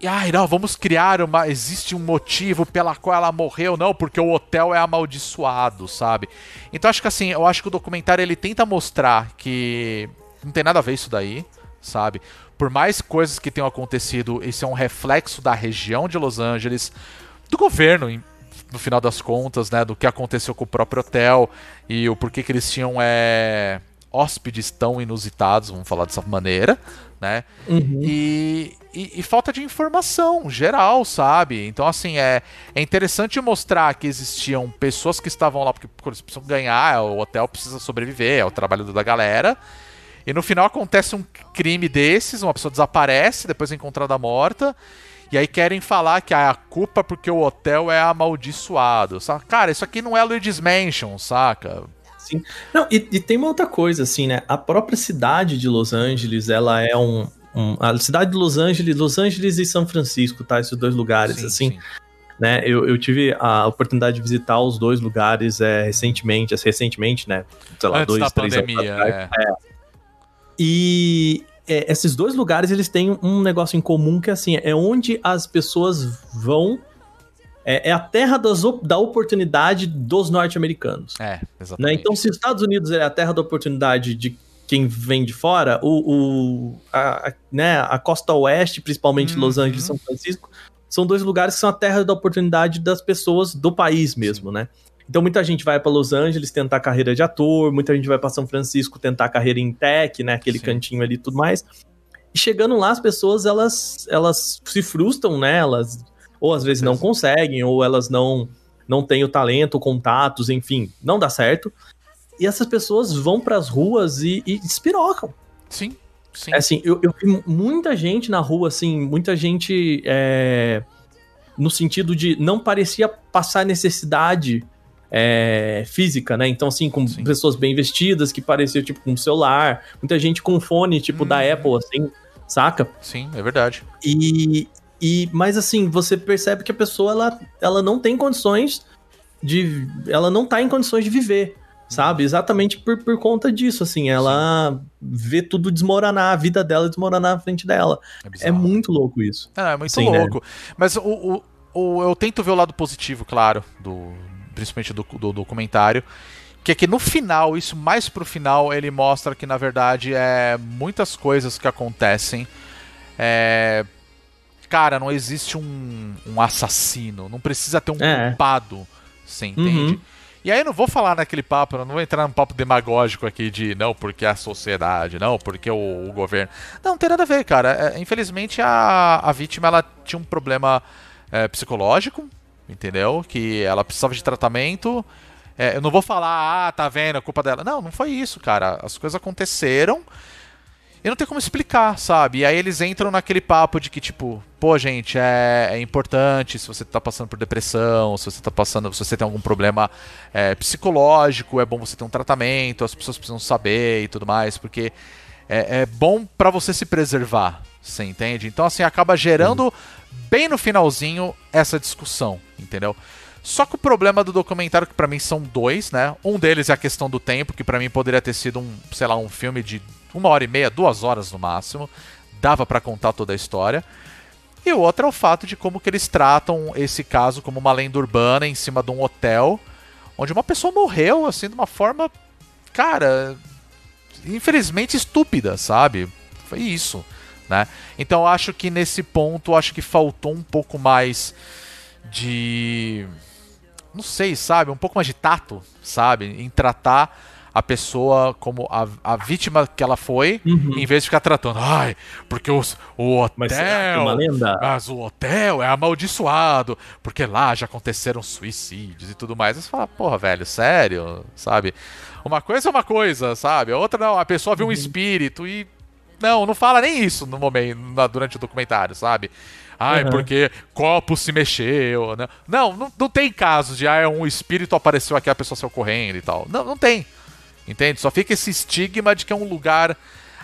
E ai, não, vamos criar uma. Existe um motivo pela qual ela morreu, não, porque o hotel é amaldiçoado, sabe? Então acho que assim, eu acho que o documentário ele tenta mostrar que não tem nada a ver isso daí, sabe? Por mais coisas que tenham acontecido, esse é um reflexo da região de Los Angeles, do governo, no final das contas, né? Do que aconteceu com o próprio hotel e o porquê que eles tinham é, hóspedes tão inusitados, vamos falar dessa maneira, né? Uhum. E, e- e falta de informação geral, sabe? Então, assim, é, é interessante mostrar que existiam pessoas que estavam lá porque porque eles precisam ganhar, o hotel precisa sobreviver, é o trabalho da galera. E no final acontece um crime desses, uma pessoa desaparece, depois é encontrada morta. E aí querem falar que ah, a culpa é porque o hotel é amaldiçoado. Saca? Cara, isso aqui não é Luigi's Mansion, saca? Sim. Não, e, e tem uma outra coisa, assim, né? A própria cidade de Los Angeles, ela é um. um- a cidade de Los Angeles, Los Angeles e São Francisco, tá? Esses dois lugares, Sim, assim. sim. né? Eu, eu tive a oportunidade de visitar os dois lugares é, recentemente, assim, recentemente, né? Sei lá, Antes dois, da três anos pandemia, atrás. é. E é, esses dois lugares, eles têm um negócio em comum que, assim, é onde as pessoas vão... É, é a terra das da oportunidade dos norte-americanos. É, Né? exatamente. Então, se os Estados Unidos é a terra da oportunidade de quem vem de fora, o, o a, a- né, a costa oeste, principalmente Los Uhum. Angeles e São Francisco, são dois lugares que são a terra da oportunidade das pessoas do país mesmo, né? Então muita gente vai para Los Angeles tentar carreira de ator, muita gente vai para São Francisco tentar carreira em tech, né, aquele Sim. cantinho ali e tudo mais. E chegando lá as pessoas elas elas se frustram, né? Elas ou às vezes não conseguem ou elas não não têm o talento, contatos, enfim, não dá certo. E essas pessoas vão pras ruas e, e despirocam. Sim, sim. É Assim, eu, eu vi muita gente na rua, assim, muita gente é, no sentido de não parecia passar necessidade é, física, né? Então, assim, com Sim. pessoas bem vestidas, que pareciam, tipo, com um celular, muita gente com fone, tipo, da Uhum. Apple, assim, saca? Sim, é verdade. E, e mas assim, você percebe que a pessoa ela, ela não tem condições de ela não tá em condições de viver, sabe? Exatamente por, por conta disso, assim, ela vê tudo desmoronar, a vida dela desmoronar na frente dela. É, É muito louco isso. Não, é muito Sim, né? louco. Mas o, o, o- eu tento ver o lado positivo, claro, do, principalmente do, do documentário. Que é que no final, isso mais pro final, ele mostra que na verdade é muitas coisas que acontecem. É, cara, não existe um, um assassino, não precisa ter um É. culpado, você entende? Uhum. E aí eu não vou falar naquele papo, eu não vou entrar num papo demagógico aqui de não, porque a sociedade, não, porque o, o governo. Não, não tem nada a ver, cara. É, infelizmente a, a vítima ela tinha um problema é, psicológico, entendeu? Que ela precisava de tratamento. É, eu não vou falar, ah, tá vendo, é culpa dela. Não, não foi isso, cara. As coisas aconteceram e não tem como explicar, sabe? E aí eles entram naquele papo de que, tipo, pô, gente, é, é importante se você tá passando por depressão, se você tá passando, se você tem algum problema é, psicológico, é bom você ter um tratamento, as pessoas precisam saber e tudo mais, porque é, é bom pra você se preservar, você entende? Então, assim, acaba gerando bem no finalzinho essa discussão, entendeu? Só que o problema do documentário, que pra mim são dois, né? Um deles é a questão do tempo, que pra mim poderia ter sido um, sei lá, um filme de uma hora e meia, duas horas no máximo. Dava pra contar toda a história. E o outro é o fato de como que eles tratam esse caso como uma lenda urbana em cima de um hotel, onde uma pessoa morreu, assim, de uma forma, cara, infelizmente estúpida, sabe? Foi isso, né? Então acho que nesse ponto, acho que faltou um pouco mais de não sei, sabe, um pouco mais de tato, sabe, em tratar a pessoa como a, a vítima que ela foi, Uhum. em vez de ficar tratando, ai, porque os, o hotel, Mas será que é uma lenda? mas o hotel é amaldiçoado, porque lá já aconteceram suicídios e tudo mais. Aí Você fala, porra, velho, sério, sabe? Uma coisa é uma coisa, sabe? A outra não, a pessoa Uhum. viu um espírito e. Não, não fala nem isso no momento, na- durante o documentário, sabe? Ai, Uhum. porque copo se mexeu, né? Não, não, não tem caso de ah, um espírito apareceu aqui, a pessoa saiu correndo e tal. Não, não tem. Entende? Só fica esse estigma de que é um lugar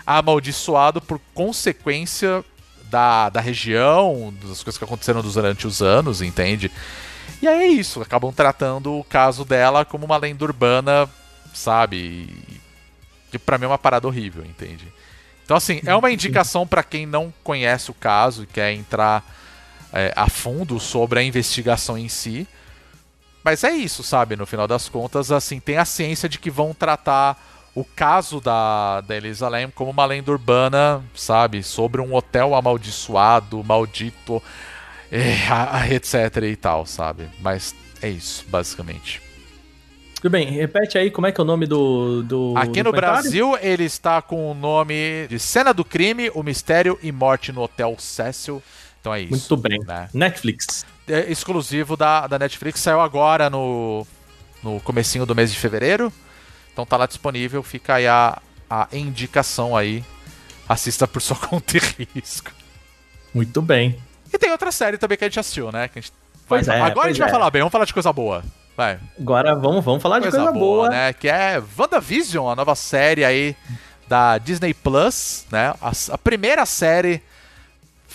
amaldiçoado por consequência da, da região, das coisas que aconteceram durante os anos, entende? E aí é isso, acabam tratando o caso dela como uma lenda urbana, sabe? Que pra mim é uma parada horrível, entende? Então, assim, é uma indicação pra quem não conhece o caso e quer entrar é, a fundo sobre a investigação em si. Mas é isso, sabe? No final das contas, assim, tem a ciência de que vão tratar o caso da, da Elisa Lam como uma lenda urbana, sabe? Sobre um hotel amaldiçoado, maldito, a- etc e tal, sabe? Mas é isso, basicamente. Tudo bem, repete aí como é que é o nome do. do Aqui no documentário? Brasil, ele está com o nome de Cena do Crime, O Mistério e Morte no Hotel Cecil. Então é isso. Muito bem. né? Netflix. É exclusivo da, da Netflix, saiu agora no, no comecinho do mês de fevereiro. Então tá lá disponível, fica aí a, a indicação aí. Assista por sua conta e risco. Muito bem. E tem outra série também que a gente assistiu, né? Que a gente Pois vai- é, agora a pois gente vai é. falar bem, vamos falar de coisa boa. Vai. Agora vamos, vamos falar de coisa, boa. né? Que é WandaVision, a nova série aí da Disney Plus, né? A, a primeira série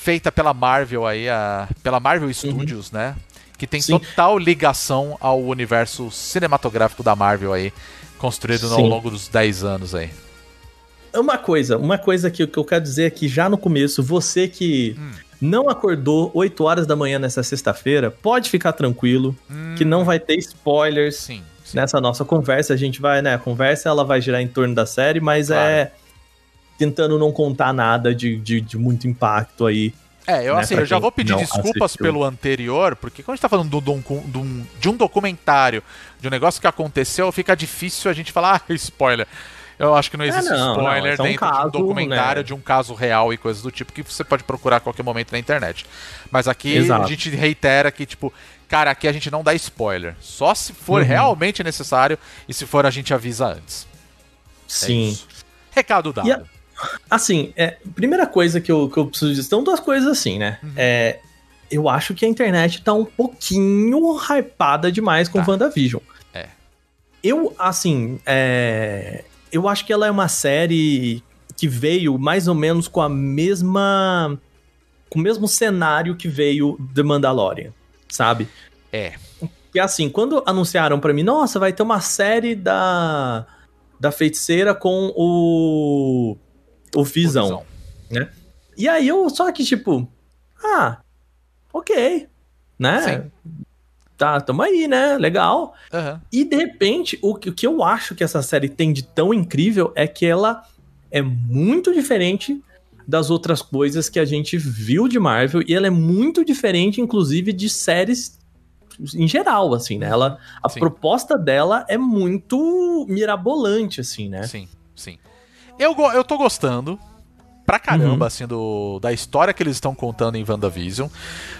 feita pela Marvel aí, a, pela Marvel Studios, né? Que tem Uhum. Sim. total ligação ao universo cinematográfico da Marvel aí, construído ao longo dos 10 anos aí. Uma coisa, uma coisa que, que eu quero dizer aqui já no começo, você que Hum. não acordou 8 horas da manhã nessa sexta-feira, pode ficar tranquilo, que não vai ter spoilers Sim. sim. nessa nossa conversa, a gente vai, né? A conversa ela vai girar em torno da série, mas Claro. é tentando não contar nada de, de, de muito impacto aí. É, eu né, assim, eu já vou pedir não desculpas assistiu. pelo anterior, porque quando a gente tá falando do- do- de um, de um documentário, de um negócio que aconteceu, fica difícil a gente falar, ah, spoiler. Eu acho que não existe não, não, spoiler esse é um dentro de caso, um documentário, né? de um caso real e coisas do tipo que você pode procurar a qualquer momento na internet. Mas aqui Exato. a gente reitera que, tipo, cara, aqui a gente não dá spoiler. Só se for Uhum. realmente necessário e se for a gente avisa antes. É Sim. isso. Recado dado. E Assim, é, primeira coisa que eu, que eu preciso dizer, são duas coisas assim, né? Uhum. É, eu acho que a internet tá um pouquinho hypada demais com Tá. WandaVision. É. Eu, assim, é, eu acho que ela é uma série que veio mais ou menos com a mesma. com o mesmo cenário que veio The Mandalorian, sabe? É. Que assim, quando anunciaram pra mim, nossa, vai ter uma série da da feiticeira com o o Visão. Visão. E aí eu só que tipo, ah, OK, né? Sim. Tá, tamo aí, né? Legal. Aham. E de repente, o que, o que eu acho que essa série tem de tão incrível é que ela é muito diferente das outras coisas que a gente viu de Marvel e ela é muito diferente, inclusive, de séries em geral, assim, né? Ela, a Sim. proposta dela é muito mirabolante, assim, né? Sim, sim. Eu, eu tô gostando pra caramba, Uhum. assim, do, da história que eles estão contando em WandaVision.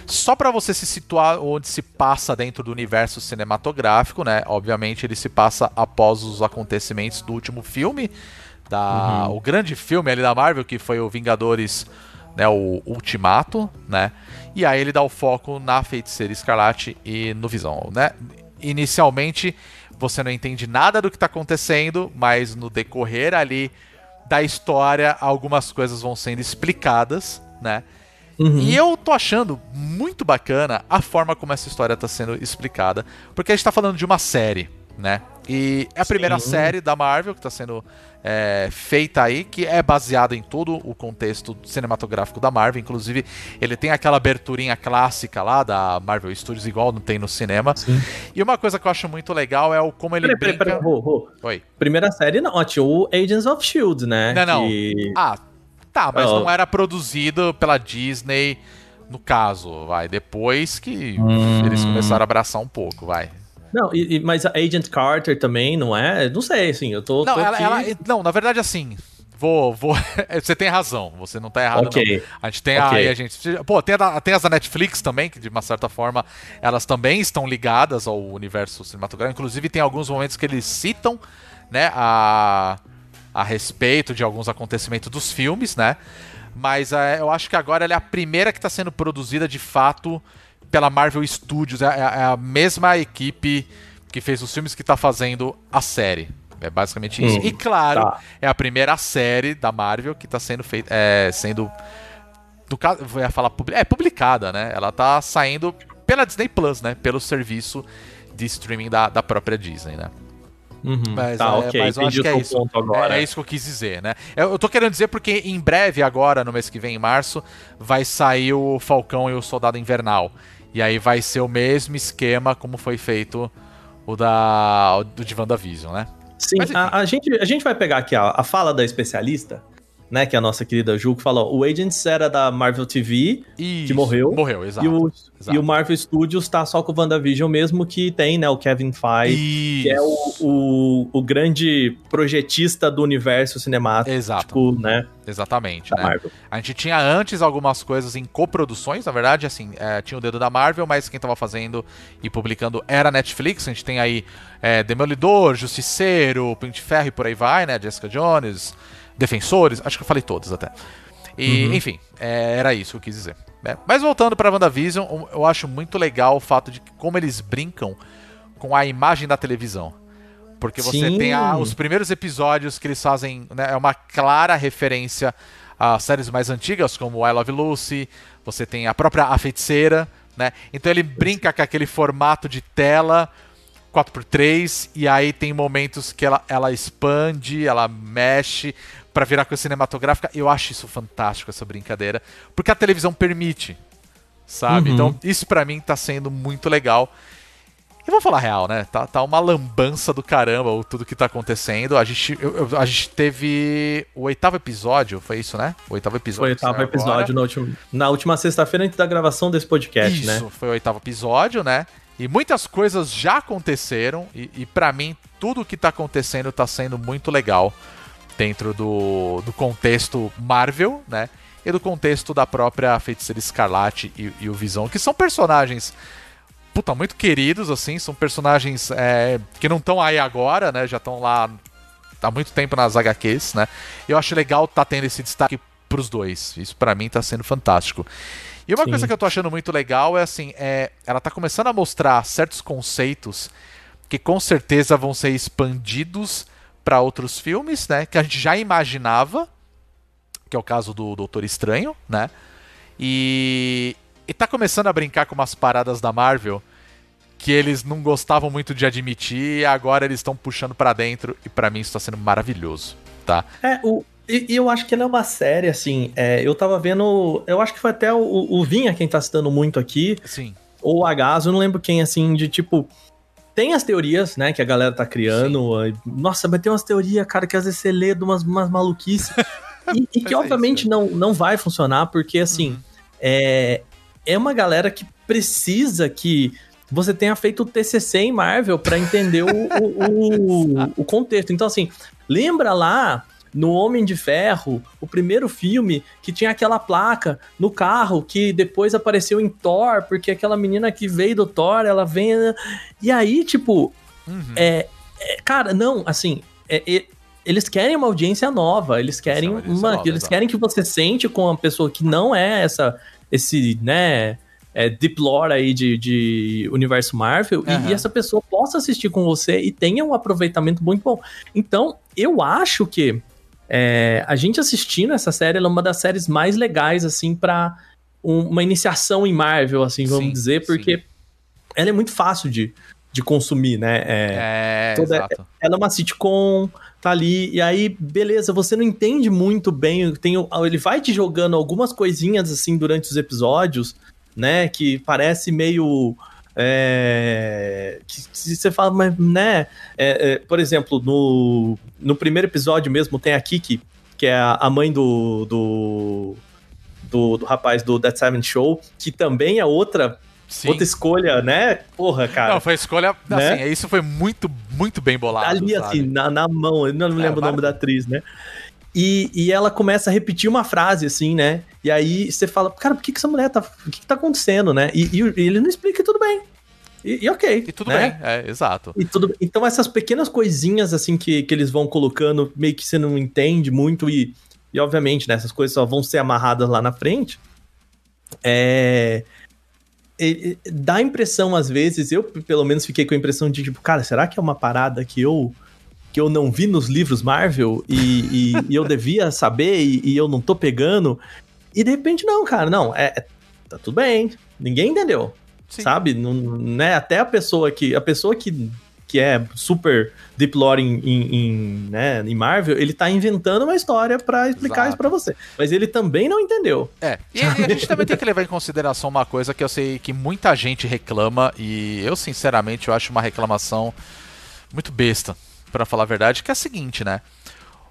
Só pra você se situar onde se passa dentro do universo cinematográfico, né? Obviamente ele se passa após os acontecimentos do último filme, da, Uhum. o grande filme ali da Marvel, que foi o Vingadores, né? O Ultimato, né? E aí ele dá o foco na Feiticeira Escarlate e no Visão, né? Inicialmente você não entende nada do que tá acontecendo, mas no decorrer ali da história, algumas coisas vão sendo explicadas, né? Uhum. E eu tô achando muito bacana a forma como essa história tá sendo explicada, porque a gente tá falando de uma série, né? E é a primeira Sim. série da Marvel que tá sendo é, feita aí, que é baseada em todo o contexto cinematográfico da Marvel. Inclusive, ele tem aquela aberturinha clássica lá da Marvel Studios, igual não tem no cinema. Sim. E uma coisa que eu acho muito legal é o como ele Peraí, peraí, brinca... Oi. Primeira série não, tinha o Agents of S.H.I.E.L.D., né? Não, não. Que- Ah, tá, mas Ó. não era produzido pela Disney, no caso, vai. Depois que Hum. eles começaram a abraçar um pouco, vai. Não, e- e- mas a Agent Carter também, não é? Não sei, assim, eu tô. Não, tô ela, aqui- ela- não, na verdade, assim. Vou, vou. você tem razão, você não tá errado, Ok. não. A gente tem Ok. aí, a gente. Pô, tem, a tem as da Netflix também, que de uma certa forma elas também estão ligadas ao universo cinematográfico. Inclusive, tem alguns momentos que eles citam, né, a, a respeito de alguns acontecimentos dos filmes, né? Mas é, eu acho que agora ela é a primeira que está sendo produzida de fato pela Marvel Studios. É, é- é a mesma equipe que fez os filmes que está fazendo a série. É basicamente isso. Hum, e claro, tá. é a primeira série da Marvel que está sendo feita, é, sendo do caso, vou falar é publicada, né? Ela tá saindo pela Disney Plus, né? Pelo serviço de streaming da, da própria Disney, né? Uhum, Mas, tá, é, ok, mas eu entendi acho que é isso. É, é isso que eu quis dizer, né? Eu, eu tô querendo dizer porque em breve, agora, no mês que vem, em março, vai sair o Falcão e o Soldado Invernal. E aí vai ser o mesmo esquema como foi feito o da o de WandaVision, né? Sim, Mas, a, a gente, a gente vai pegar aqui a, a fala da especialista, né? Que é a nossa querida Ju, que falou: o Agents era da Marvel TV Isso, morreu. Morreu, exato. e, o, exato. e o Marvel Studios tá só com o WandaVision mesmo, que tem, né? O Kevin Feige, que é o, o, o grande projetista do universo cinemático, Exato. né? Exatamente, né? Marvel. A gente tinha antes algumas coisas em coproduções, na verdade, assim, é, tinha o dedo da Marvel, mas quem tava fazendo e publicando era a Netflix. A gente tem aí é, Demolidor, Justiceiro, de Ferro e por aí vai, né? Jessica Jones, Defensores, acho que eu falei todos até. E, Uhum. enfim, é, era isso que eu quis dizer. né? Mas voltando pra WandaVision, eu acho muito legal o fato de como eles brincam com a imagem da televisão. Porque você Sim. tem a- os primeiros episódios que eles fazem, né, é uma clara referência a séries mais antigas, como I Love Lucy, você tem a própria A Feiticeira, né? Então ele brinca com aquele formato de tela 4x3 e aí tem momentos que ela, ela expande, ela mexe pra virar coisa cinematográfica. Eu acho isso fantástico, essa brincadeira, porque a televisão permite, sabe? Uhum. Então isso pra mim tá sendo muito legal. E vamos falar real, né? Tá, tá uma lambança do caramba o tudo que tá acontecendo. A gente, eu- eu- a gente teve o oitavo episódio, foi isso, né? O oitavo episódio. Foi o oitavo episódio agora. na última, na última sexta-feira antes da gravação desse podcast, Isso, né? foi o oitavo episódio, né? E muitas coisas já aconteceram. E, e para mim, tudo que tá acontecendo tá sendo muito legal dentro do, do contexto Marvel, né? E do contexto da própria Feiticeira Escarlate e, e o Visão, que são personagens puta, muito queridos, assim, são personagens é, que não estão aí agora, né? Já estão lá há muito tempo nas HQs, né? E eu acho legal tá tendo esse destaque pros dois. Isso pra mim tá sendo fantástico. E uma Sim. coisa que eu tô achando muito legal é assim, é, ela tá começando a mostrar certos conceitos que com certeza vão ser expandidos pra outros filmes, né? Que a gente já imaginava, que é o caso do Doutor Estranho, né? E, e tá começando a brincar com umas paradas da Marvel que eles não gostavam muito de admitir e agora eles estão puxando pra dentro e pra mim isso tá sendo maravilhoso, tá? É, o, e, e eu acho que ela é uma série, assim, é, eu tava vendo, eu acho que foi até o, o Vinha quem tá citando muito aqui, Sim. ou o Agaso, eu não lembro quem, assim, de tipo. Tem as teorias, né, que a galera tá criando. aí, Nossa, mas tem umas teorias, cara, que às vezes você lê de umas, umas maluquices. e, e que é obviamente isso, não, não vai funcionar, porque assim, Uhum. é, é uma galera que precisa que você tenha feito o TCC em Marvel pra entender o, o, o, o contexto. Então, assim, lembra lá no Homem de Ferro, o primeiro filme, que tinha aquela placa no carro que depois apareceu em Thor, porque aquela menina que veio do Thor, ela vem. E aí, tipo, Uhum. é, é, cara, não, assim, é- eles querem uma audiência nova, eles querem audiência uma, nova, eles querem que você sente com uma pessoa que não é essa, esse, né, é, deep lore aí de, de universo Marvel, e- Aham. e, essa pessoa possa assistir com você e tenha um aproveitamento muito bom. Então, eu acho que é, a gente assistindo essa série, ela é uma das séries mais legais, assim, pra um- uma iniciação em Marvel, assim, vamos Sim, dizer, porque ela é muito fácil de, de consumir, né? É, É, toda- exato. ela é uma sitcom, tá ali, e aí, beleza, você não entende muito bem, tem, ele vai te jogando algumas coisinhas, assim, durante os episódios, né, que parece meio... é, que, que você fala, mas, né, é, é, por exemplo, no, no primeiro episódio mesmo tem a Kiki, que é a, mãe do, do, do, do rapaz do That Seven Show, que também é outra, Sim. outra escolha, né, porra, cara. Não, foi escolha. Né? Assim, isso foi muito, muito bem bolado. ali, sabe? assim, na, na mão, eu não me É, lembro o nome da atriz, né? E, e ela começa a repetir uma frase, assim, né? E aí você fala, cara, por que, que essa mulher tá. O que, que tá acontecendo, né? E, e ele não explica e tudo bem. E, e ok. E tudo né? bem, é, exato. E tudo, então essas pequenas coisinhas assim que, que eles vão colocando, meio que você não entende muito e, e obviamente, né, essas coisas só vão ser amarradas lá na frente. É, e- dá a impressão às vezes, eu pelo menos fiquei com a impressão de tipo, cara, será que é uma parada que eu que eu não vi nos livros Marvel e, e- eu devia saber e, e eu não tô pegando? E de repente não, cara, não, é, é- tá tudo bem, ninguém entendeu Sim. sabe? Não, né? Até a pessoa que a pessoa que, que é super deep lore em, em, em, né, em Marvel, ele tá inventando uma história pra explicar Exato. isso pra você. Mas ele também não entendeu. É, e, e a gente também tem que levar em consideração uma coisa que eu sei que muita gente reclama, e eu, sinceramente, eu acho uma reclamação muito besta, pra falar a verdade, que é a seguinte, né?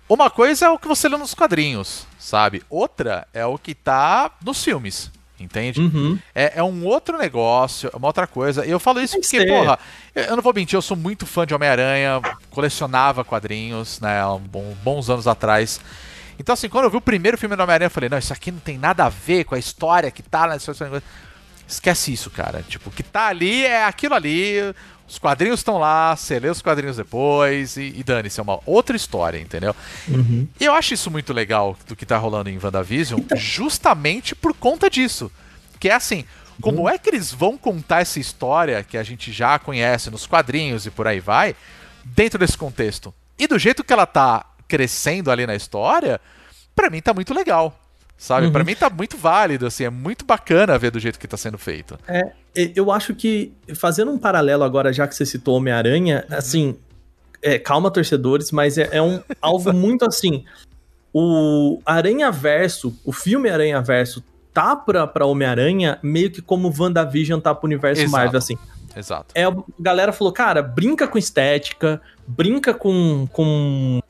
Uma coisa é o que você lê nos quadrinhos, sabe? Outra é o que tá nos filmes, entende? Uhum. É, é um outro negócio, é uma outra coisa. E eu falo isso Tem que porque, ser. porra, eu não vou mentir, eu sou muito fã de Homem-Aranha, colecionava quadrinhos, né, bons anos atrás. Então, assim, quando eu vi o primeiro filme do Homem-Aranha, eu falei, não, isso aqui não tem nada a ver com a história que tá na história. Esquece isso, cara. Tipo, o que tá ali é aquilo ali. Os quadrinhos estão lá, você lê os quadrinhos depois e, e dane-se, é uma outra história, entendeu? Uhum. E eu acho isso muito legal do que tá rolando em WandaVision, justamente por conta disso. Que é assim, como é que eles vão contar essa história que a gente já conhece nos quadrinhos e por aí vai, dentro desse contexto? E do jeito que ela tá crescendo ali na história, pra mim tá muito legal. Sabe? Uhum. Pra mim tá muito válido, assim, é muito bacana ver do jeito que tá sendo feito. É, eu acho que, fazendo um paralelo agora, já que você citou Homem-Aranha, assim, é, calma, torcedores, mas é, é um alvo muito assim. O Aranha Verso, o filme Aranha Verso, tá pra, pra Homem-Aranha meio que como WandaVision tá pro universo Exato. Marvel, assim. Exato. É, a galera falou, cara, brinca com estética, brinca com. com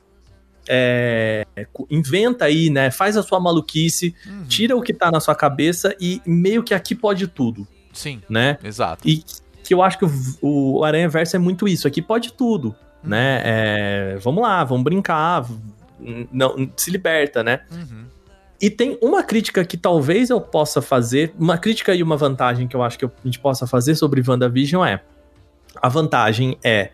é, inventa aí, né? Faz a sua maluquice, Uhum. tira o que tá na sua cabeça e meio que aqui pode tudo, Sim, né? exato. E que eu acho que o, o Aranha Verso é muito isso, aqui pode tudo, Uhum. né? É, vamos lá, vamos brincar, não, se liberta, né? Uhum. E tem uma crítica que talvez eu possa fazer, uma crítica e uma vantagem que eu acho que a gente possa fazer sobre WandaVision é. A vantagem é.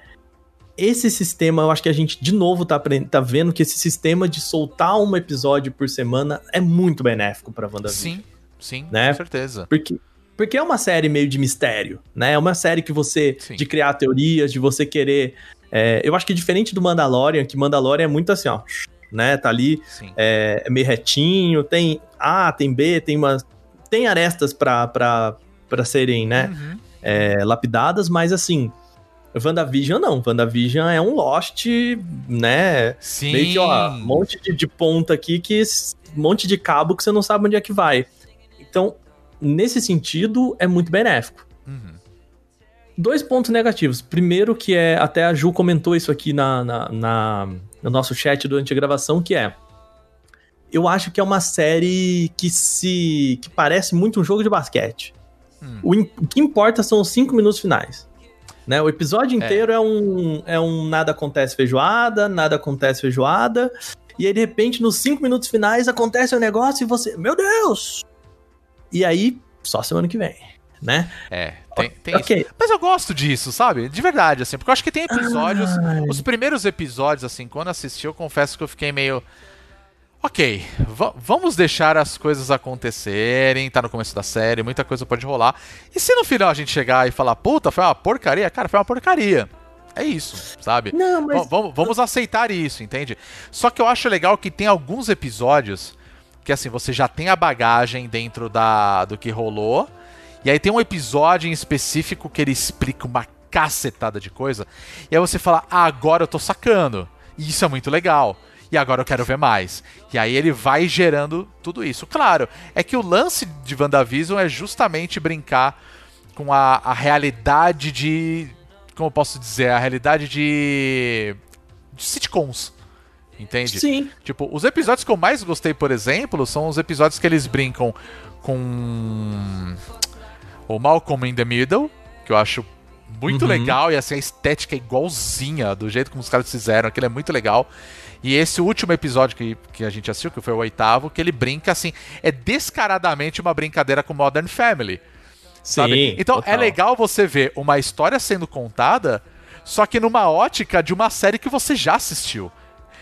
Esse sistema, eu acho que a gente de novo tá, tá vendo que esse sistema de soltar um episódio por semana é muito benéfico pra WandaVision. Sim, sim, Né? com certeza. Porque, porque é uma série meio de mistério, né? É uma série que você. Sim. de criar teorias, de você querer. é, eu acho que diferente do Mandalorian, que Mandalorian é muito assim, ó. Né? Tá ali é, é meio retinho, tem A, tem B, tem umas. Tem arestas pra, pra, pra serem, né? Uhum. é, lapidadas, mas assim. WandaVision não. WandaVision é um Lost, né? Sim. Meio que, ó, um monte de, de ponta aqui, que um monte de cabo que você não sabe onde é que vai. Então, nesse sentido, é muito benéfico. Uhum. Dois pontos negativos. Primeiro, que é. Até a Ju comentou isso aqui na, na- na- no nosso chat durante a gravação, que é. Eu acho que é uma série que se. que parece muito um jogo de basquete. Hum. O, o que importa são os cinco minutos finais. Né? O episódio inteiro é. um, é um nada acontece feijoada, nada acontece feijoada. E aí, de repente, nos cinco minutos finais acontece um negócio e você. Meu Deus! E aí, só semana que vem, né? É, tem, tem ok. isso. Mas eu gosto disso, sabe? De verdade, assim, porque eu acho que tem episódios. Os primeiros episódios, assim, quando assisti, eu confesso que eu fiquei meio. Ok, va- vamos deixar as coisas acontecerem, tá no começo da série, muita coisa pode rolar. E se no final a gente chegar e falar, puta, foi uma porcaria? Cara, foi uma porcaria. É isso, sabe? Não, mas. Va- Vamos, vamos aceitar isso, entende? Só que eu acho legal que tem alguns episódios que assim, você já tem a bagagem dentro da do que rolou. E aí tem um episódio em específico que ele explica uma cacetada de coisa. E aí você fala, ah, agora eu tô sacando. E isso é muito legal. E agora eu quero ver mais. E aí ele vai gerando tudo isso. Claro, é que o lance de WandaVision é justamente brincar com a, a realidade de. Como eu posso dizer? A realidade de. de sitcoms. Entende? Sim. Tipo, os episódios que eu mais gostei, por exemplo, são os episódios que eles brincam com o Malcolm in the Middle, que eu acho muito Uhum. legal e assim a estética é igualzinha do jeito como os caras fizeram, aquilo é muito legal. E esse último episódio que, que a gente assistiu, que foi o oitavo, que ele brinca assim, é descaradamente uma brincadeira com Modern Family. Sabe? Sim, Então é total. legal você ver uma história sendo contada, só que numa ótica de uma série que você já assistiu.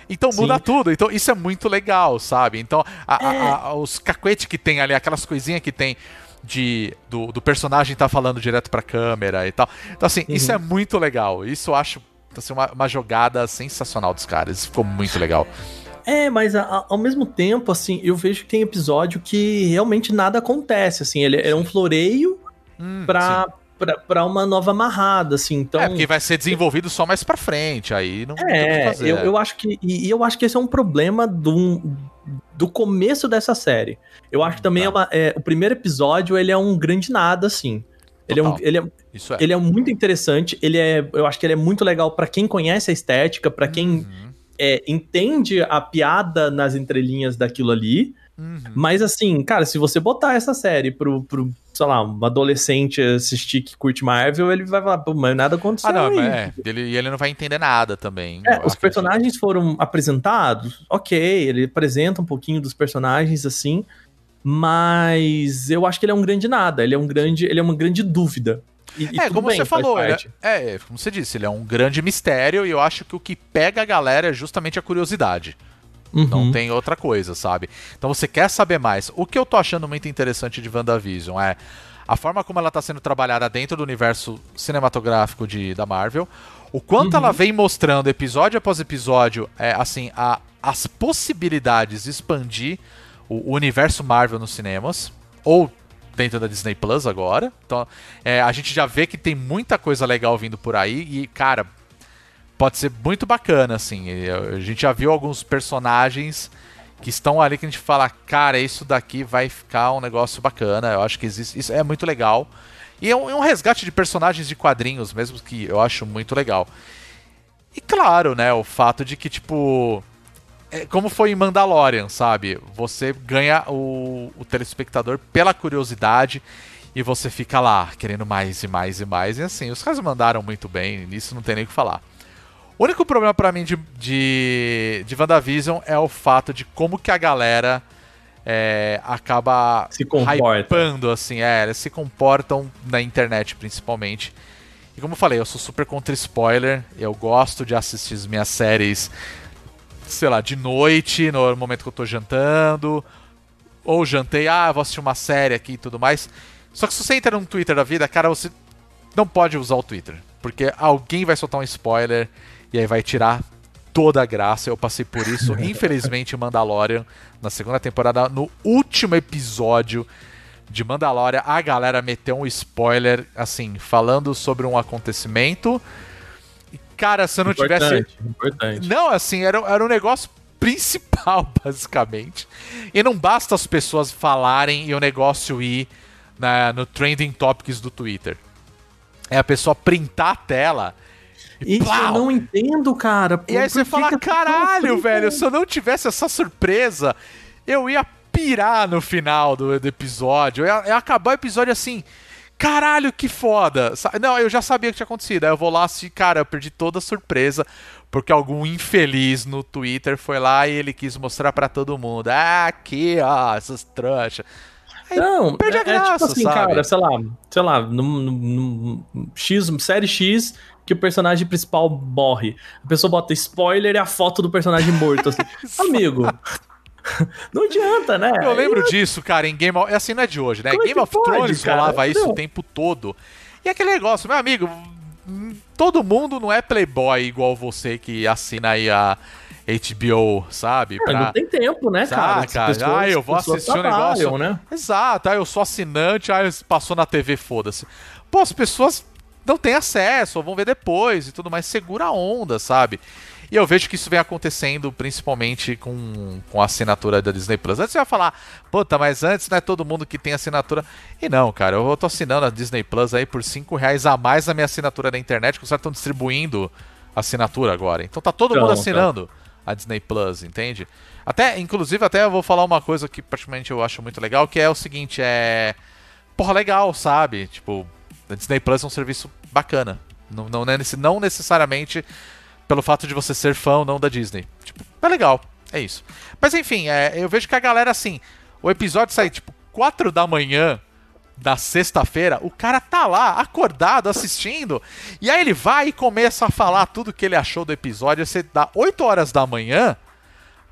Então muda Sim. tudo. Então isso é muito legal, sabe? Então a- a- É. a- os cacuetes que tem ali, aquelas coisinhas que tem de do, do personagem tá falando direto pra câmera e tal. Então assim, Uhum. isso é muito legal. Isso eu acho assim, uma, uma jogada sensacional dos caras. Isso ficou muito legal. É, mas a- a- ao mesmo tempo, assim, eu vejo que tem episódio que realmente nada acontece, assim, ele é um floreio Hum, pra, sim. pra, pra uma nova amarrada, assim, então... É, porque vai ser desenvolvido só mais pra frente. Aí não, não tem o que É, fazer. eu, eu acho que. E, e eu acho que esse é um problema do, do começo dessa série. Eu acho que também Tá. é uma- é, o primeiro episódio ele é um grande nada, assim. Ele é, um, ele, é, é. ele é muito interessante. Ele é, eu acho que ele é muito legal pra quem conhece a estética, pra quem Uhum, é, entende a piada nas entrelinhas daquilo ali. uhum. Mas assim, cara, se você botar essa série pro, pro sei lá, um adolescente assistir que curte Marvel, ele vai falar, pô, mas nada aconteceu. Ah, não, é. Ele, e ele não vai entender nada também. É, os personagens foram apresentados, ok, ele apresenta um pouquinho dos personagens assim, mas eu acho que ele é um grande nada, ele é um grande, ele é uma grande dúvida. E, e É, tudo como bem, você falou, é, é, como você disse, ele é um grande mistério e eu acho que o que pega a galera é justamente a curiosidade. Não Uhum. tem outra coisa, sabe? Então você quer saber mais. O que eu tô achando muito interessante de WandaVision é a forma como ela tá sendo trabalhada dentro do universo cinematográfico de, da Marvel, o quanto Uhum. ela vem mostrando episódio após episódio, é, assim, a, as possibilidades de expandir o, universo Marvel nos cinemas, ou dentro da Disney Plus agora. Então, é, a gente já vê que tem muita coisa legal vindo por aí e, cara, pode ser muito bacana, assim. E, A gente já viu alguns personagens que estão ali que a gente fala, cara, isso daqui vai ficar um negócio bacana. Eu acho que existe, isso é muito legal. E é um, é um resgate de personagens de quadrinhos mesmo que eu acho muito legal. E claro, né, o fato de que, tipo. É como foi em Mandalorian, sabe? Você ganha o, o telespectador pela curiosidade e você fica lá querendo mais e mais e mais. E assim, os caras mandaram muito bem, nisso não tem nem o que falar. O único problema para mim de, de, de WandaVision é o fato de como que a galera é, acaba Se comporta. hypando, assim, é, se comportam na internet principalmente. E como eu falei, eu sou super contra spoiler, eu gosto de assistir as minhas séries, sei lá, de noite, no momento que eu tô jantando, ou jantei, ah, vou assistir uma série aqui e tudo mais. Só que se você entra no Twitter da vida, cara, você não pode usar o Twitter, porque alguém vai soltar um spoiler e aí vai tirar toda a graça. Eu passei por isso, infelizmente, em Mandalorian, na segunda temporada, no último episódio de Mandalorian, a galera meteu um spoiler, assim, falando sobre um acontecimento. Cara, se eu não tivesse. Importante, importante. Não, assim, era, era um negócio principal, basicamente. E não basta as pessoas falarem e o negócio ir na, no Trending Topics do Twitter. É a pessoa printar a tela. e Isso eu plau! não entendo, cara. E aí você fala, caralho, velho, se eu não tivesse essa surpresa, eu ia pirar no final do, do episódio. Eu ia, ia acabar o episódio assim, caralho, que foda. Não, eu já sabia que tinha acontecido. Aí eu vou lá assim, cara, eu perdi toda a surpresa, porque algum infeliz no Twitter foi lá e ele quis mostrar pra todo mundo. Ah, aqui, ó, essas trouxas. Aí Não, perde a é, é graça, tipo assim, sabe? cara, sei lá, sei lá, num, num- num X, série X, que o personagem principal morre. A pessoa bota spoiler e a foto do personagem morto, assim. Amigo, não adianta, né? Eu lembro disso, cara, em Game of... Assim não é de hoje, né? Como é Game of pode, Thrones cara? rolava isso Não. o tempo todo. E aquele negócio, meu amigo, todo mundo não é playboy igual você que assina aí a HBO, sabe? Cara, Pra- Não tem tempo, né, cara? Saca? As pessoas- ah, eu vou assistir um negócio. né? Exato, ah, eu sou assinante, ah, passou na TV, foda-se. Pô, as pessoas não têm acesso, ou vão ver depois e tudo mais. Segura a onda, sabe? E eu vejo que isso vem acontecendo principalmente com, com a assinatura da Disney Plus. Antes você ia falar, puta, mas antes não é todo mundo que tem assinatura. E não, cara, eu tô assinando a Disney Plus aí por 5 reais a mais na minha assinatura da internet, que os caras estão distribuindo assinatura agora. Então tá todo mundo Então, assinando a Disney Plus, entende? Até, inclusive, até eu vou falar uma coisa que praticamente eu acho muito legal, que é o seguinte, é. Porra, legal, sabe? Tipo, a Disney Plus é um serviço bacana. Não, não, é não necessariamente pelo fato de você ser fã ou não da Disney. Tipo, é legal. É isso. Mas enfim, é, eu vejo que a galera, assim, o episódio sai tipo 4 da manhã da sexta-feira, o cara tá lá, acordado, assistindo, e aí ele vai e começa a falar tudo que ele achou do episódio. Você dá 8 horas da manhã,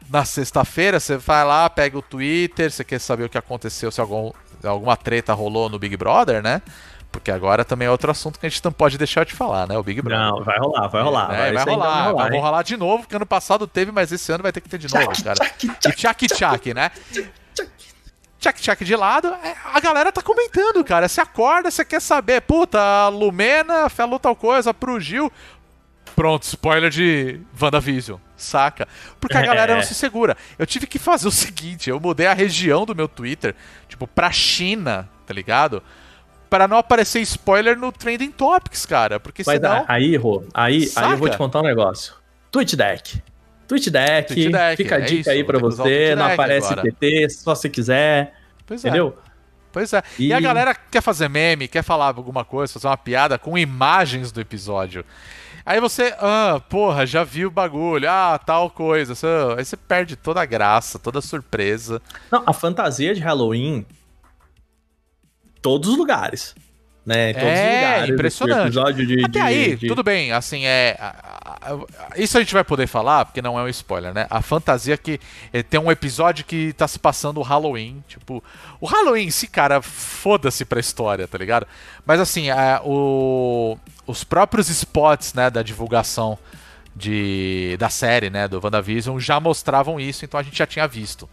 na sexta-feira, você vai lá, pega o Twitter, você quer saber o que aconteceu, se algum, alguma treta rolou no Big Brother, né? Porque agora também é outro assunto que a gente não pode deixar de falar, né? O Big Brother. Não, vai rolar, vai rolar. É, vai, ainda rolar, vai hein? rolar de novo, porque ano passado teve, mas esse ano vai ter que ter de novo, cara. E tchac tchac, né? Tchac tchac de lado, é, a galera tá comentando, cara. Você acorda, você quer saber, puta, a Lumena falou tal coisa pro Gil. Pronto, spoiler de WandaVision, saca? Porque a É. galera não se segura. Eu tive que fazer o seguinte, eu mudei a região do meu Twitter, tipo, pra China, tá ligado? Pra não aparecer spoiler no Trending Topics, cara. Porque Mas senão... aí, Rô, aí, aí eu vou te contar um negócio. Twitch Deck. Twitch Deck, Twitch Deck, fica a é dica isso, aí o você, não aparece agora. TT, só se quiser, Pois é. entendeu? Pois é. E... E- a galera quer fazer meme, quer falar alguma coisa, fazer uma piada com imagens do episódio. Aí você, ah, porra, já viu o bagulho, ah, tal coisa. Aí você perde toda a graça, toda a surpresa. Não, a fantasia de Halloween, todos os lugares. Né? Em todos É, os lugares. impressionante. Episódio de, Até de- aí, de- tudo bem, assim, é. a- a- a- Isso a gente vai poder falar, porque não é um spoiler, né? A fantasia que eh, tem um episódio que tá se passando o Halloween. Tipo, o Halloween em si, cara, foda-se pra história, tá ligado? Mas assim, a- o- os próprios spots, né, da divulgação de, da série, né, do WandaVision, já mostravam isso, então a gente já tinha visto.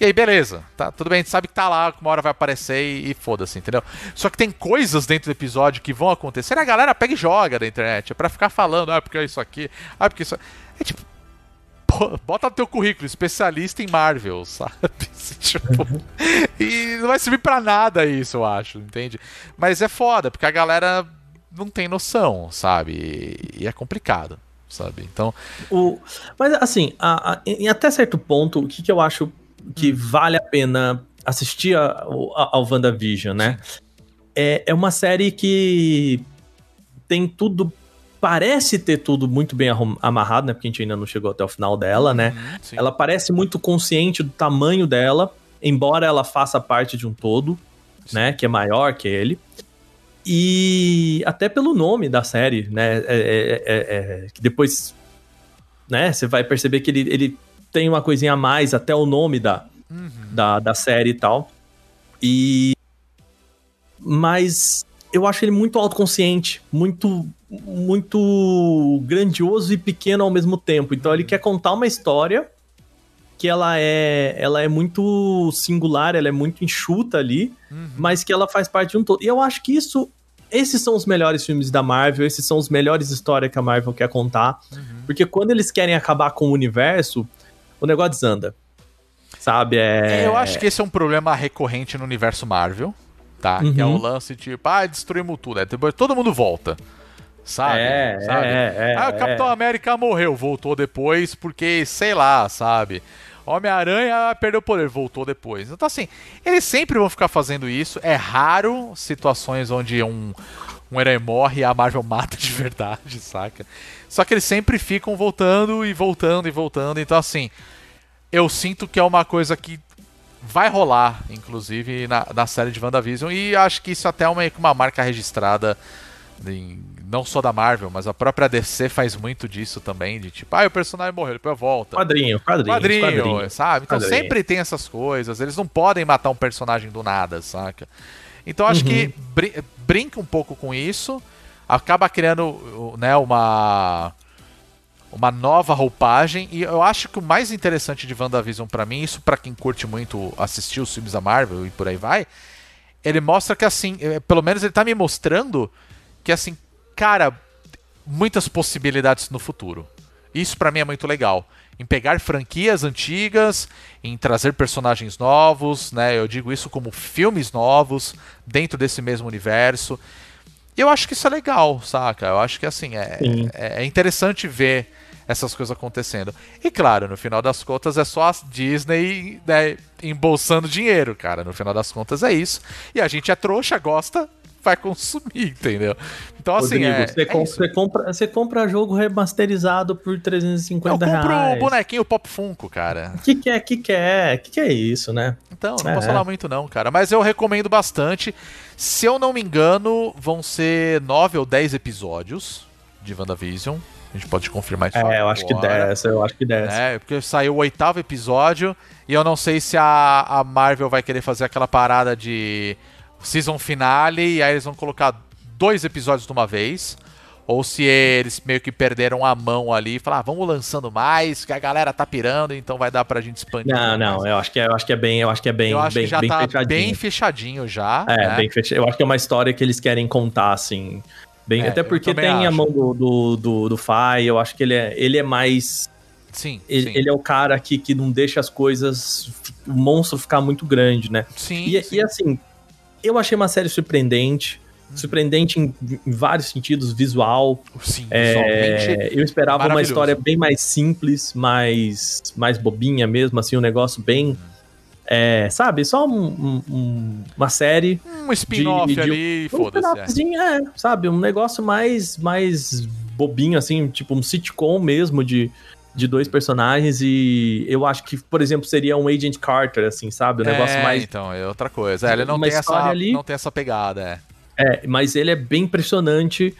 E aí, beleza, tá, tudo bem, a gente sabe que tá lá, que uma hora vai aparecer e, e foda-se, entendeu? Só que tem coisas dentro do episódio que vão acontecer, a galera pega e joga da internet, é pra ficar falando, ah, porque é isso aqui, ah, porque isso. É tipo. bota no teu currículo, especialista em Marvel, sabe? tipo, e não vai servir pra nada isso, eu acho, entende? Mas é foda, porque a galera não tem noção, sabe? E, e é complicado, sabe? Então. O, mas assim, a, a, em até certo ponto, o que, que eu acho que vale a pena assistir a, a, ao WandaVision, né? É, é uma série que tem tudo. Parece ter tudo muito bem amarrado, né? Porque a gente ainda não chegou até o final dela, né? Uhum, sim. Ela parece muito consciente do tamanho dela, embora ela faça parte de um todo, né? Que é maior que ele. E até pelo nome da série, né? é- é- é- é- que depois, né? Você vai perceber que ele, ele tem uma coisinha a mais, até o nome da, da, da série e tal. E. Mas eu acho ele muito autoconsciente, muito muito grandioso e pequeno ao mesmo tempo. Então ele quer contar uma história que ela é ela é muito singular, ela é muito enxuta ali, mas que ela faz parte de um todo. E eu acho que isso esses são os melhores filmes da Marvel, esses são os melhores histórias que a Marvel quer contar, porque quando eles querem acabar com o universo, o negócio desanda. Sabe? É... Eu acho que esse é um problema recorrente no universo Marvel, tá? Que é o Uhum. lance tipo, ah, destruímos tudo. Aí depois todo mundo volta. Sabe? É, sabe? é, é, ah, o é. Capitão América morreu, voltou depois porque, sei lá, sabe? Homem-Aranha perdeu o poder, voltou depois. Então, assim, eles sempre vão ficar fazendo isso. É raro situações onde um, um herói morre e a Marvel mata de verdade, saca? Só que eles sempre ficam voltando e voltando e voltando. Então, assim, eu sinto que é uma coisa que vai rolar, inclusive, na, na série de WandaVision. E acho que isso até é uma, uma marca registrada, em- não só da Marvel, mas a própria DC faz muito disso também, de tipo, ah, o personagem morreu, depois volta. Quadrinho, quadrinho, Quadrinho, quadrinho. sabe? Então Quadrinho. sempre tem essas coisas, eles não podem matar um personagem do nada, saca? Então acho que Uhum. brin- brinca um pouco com isso, acaba criando né, uma uma nova roupagem e eu acho que o mais interessante de WandaVision pra mim, isso pra quem curte muito assistir os filmes da Marvel e por aí vai, ele mostra que assim, eh, pelo menos ele tá me mostrando que assim, cara, muitas possibilidades no futuro. Isso pra mim é muito legal. Em pegar franquias antigas, em trazer personagens novos, né? Eu digo isso como filmes novos dentro desse mesmo universo. E eu acho que isso é legal, saca? Eu acho que assim, é, é é interessante ver essas coisas acontecendo. E claro, no final das contas é só a Disney né, embolsando dinheiro, cara. No final das contas é isso. E a gente é trouxa, gosta, vai consumir, entendeu? Então assim, Rodrigo, é, você, é com- você compra, você compra jogo remasterizado por Eu 350 compro o reais. bonequinho Pop Funko, cara. O que, que é? que, que é? que, que é isso, né? Então, não É. posso falar muito não, cara. Mas eu recomendo bastante. Se eu não me engano, vão ser nove ou dez episódios de WandaVision. A gente pode confirmar isso É, eu acho que dessa, eu acho que dessa. né? Porque saiu o oitavo episódio e eu não sei se a, a Marvel vai querer fazer aquela parada de season finale e aí eles vão colocar dois episódios de uma vez. Ou se eles meio que perderam a mão ali e falaram, ah, vamos lançando mais, que a galera tá pirando, então vai dar pra gente expandir. Não, não, mais. eu acho que é, eu acho que é bem, eu acho que é bem, eu acho bem, que já bem tá fechadinho. bem fechadinho já. É, né? bem fechadinho. Eu acho que é uma história que eles querem contar, assim. Bem, É, até porque tem a acho. mão do, do, do, do Fai, eu acho que ele é, ele é mais. Sim, Ele, sim. ele é o cara que, que não deixa as coisas. O monstro ficar muito grande, né? sim, E, sim. e assim, eu achei uma série surpreendente. Surpreendente em, em vários sentidos, visual. Sim, É, eu esperava uma história bem mais simples, mais, mais bobinha mesmo, assim, um negócio bem. é, sabe, só um- um- um- uma série. Um spin-off de- ali, Um foda-se. é. spin-offzinho, é, sabe, um negócio mais, mais bobinho, assim, tipo um sitcom mesmo de, de dois personagens. E eu acho que, por exemplo, seria um Agent Carter, assim, sabe? Um negócio é, mais. então, é outra coisa. É, ele não tem, essa, ali. não tem essa pegada, é. É, mas ele é bem impressionante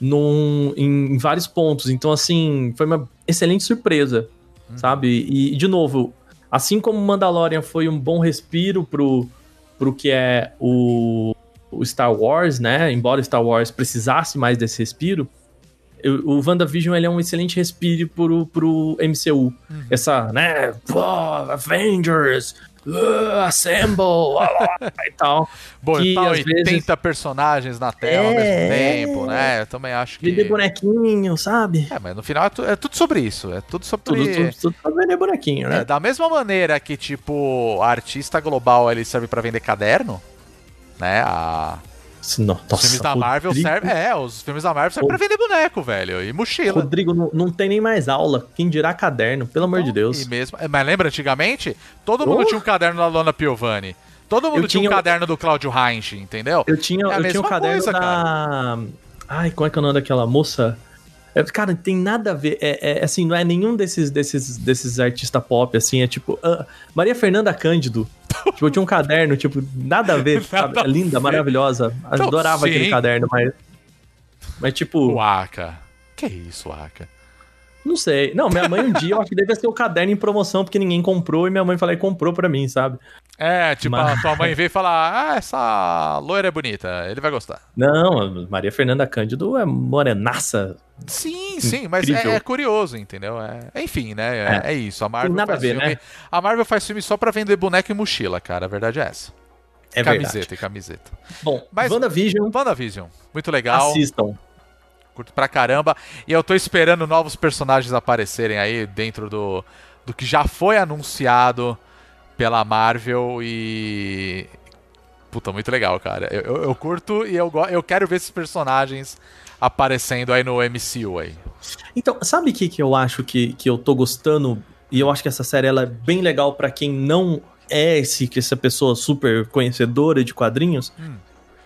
num, em, em vários pontos. Então, assim, foi uma excelente surpresa, Uhum. sabe? E, de novo, assim como Mandalorian foi um bom respiro pro, pro que é o, o Star Wars, né? Embora Star Wars precisasse mais desse respiro, o WandaVision ele é um excelente respiro pro, pro MCU. Essa, né? Pô, Avengers, "Uh, assemble, lá", e tal. Botar às 80 vezes- personagens na tela ao É, mesmo é. tempo, né? Eu também acho que. Vender bonequinho, sabe? É, mas no final é, tu- é tudo sobre isso. É tudo sobre. Tudo, tudo, tudo pra vender bonequinho, É, né? da mesma maneira que, tipo, a artista global ele serve pra vender caderno, né? A... No- Os Nossa, filmes da Marvel Rodrigo, servem. É, os filmes da Marvel servem pra vender boneco, velho. E mochila. Rodrigo, não, não tem nem mais aula. Quem dirá caderno, pelo amor de Deus. E mesmo, é, mas lembra antigamente? Todo mundo Oh. tinha um caderno da Lona Piovani. Todo mundo Eu tinha, tinha um caderno do Cláudio Heinz, entendeu? Eu tinha, É eu tinha um caderno coisa, da. Ai, como é que é o nome daquela moça? É, cara, tem nada a ver. É, é, assim, não é nenhum desses, desses, desses artistas pop, assim. É tipo. ah, Maria Fernanda Cândido. Tipo, eu tinha um caderno, tipo, nada a ver. sabe? Nada a Linda, ver. maravilhosa. Não, Adorava aquele caderno, mas. Mas, tipo, O Aka. Que isso, Aka? Não sei. Não, minha mãe um dia, eu acho que devia ser o caderno em promoção, porque ninguém comprou, e minha mãe falou e comprou pra mim, sabe? É, tipo, Mas- a tua mãe veio falar: Ah, essa loira é bonita, ele vai gostar. Não, Maria Fernanda Cândido é morenaça. Sim, sim, mas é, é curioso, entendeu? É, enfim, né? É, É. é isso. A Marvel faz a ver, filme. né? A Marvel faz filme só pra vender boneco e mochila, cara. A verdade é essa. É camiseta verdade. e camiseta. Bom, Mas- WandaVision, WandaVision, muito legal. assistam. Curto pra caramba. E eu tô esperando novos personagens aparecerem aí dentro do, do que já foi anunciado pela Marvel e. Puta, muito legal, cara. Eu, eu, eu curto e eu, eu quero ver esses personagens aparecendo aí no MCU aí. Então, sabe o que, que eu acho que, que eu tô gostando? E eu acho que essa série ela é bem legal pra quem não é esse, que essa pessoa super conhecedora de quadrinhos. Hum.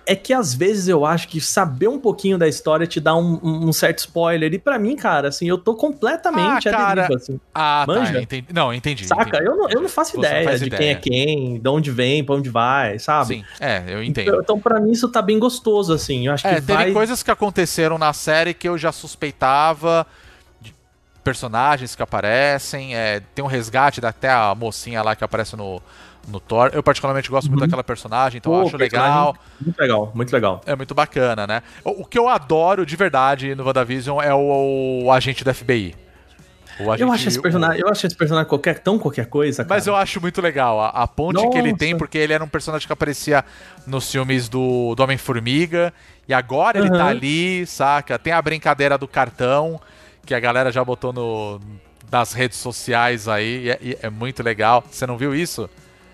É que às vezes eu acho que saber um pouquinho da história te dá um, um- certo spoiler. E pra mim, cara, assim, eu tô completamente Ah, cara, deriva, assim. Ah, Manja? tá. Entendi. Não, entendi. Saca? entendi. Eu não, eu não faço Você não ideia faz de ideia. quem é quem, de onde vem, pra onde vai, sabe? Sim, é, eu Então, entendo. então, pra mim, isso tá bem gostoso, assim. Eu acho É, que teve vai. coisas que aconteceram na série que eu já suspeitava. de personagens que aparecem. é, tem um resgate da até a mocinha lá que aparece no, no Thor. Eu particularmente gosto muito Uhum. daquela personagem, então Pô, acho personagem legal. Muito legal, muito legal. É muito bacana, né? O, o que eu adoro de verdade no WandaVision é o, o agente do FBI. Eu acho esse personagem, eu acho esse personagem qualquer, tão qualquer coisa, cara. Mas eu acho muito legal a, a ponte que ele Nossa. tem, porque ele era um personagem que aparecia nos filmes do, do Homem-Formiga, e agora ele Aham. tá ali, saca? Tem a brincadeira do cartão, que a galera já botou no, nas redes sociais aí, e é, e é muito legal. Você não viu isso?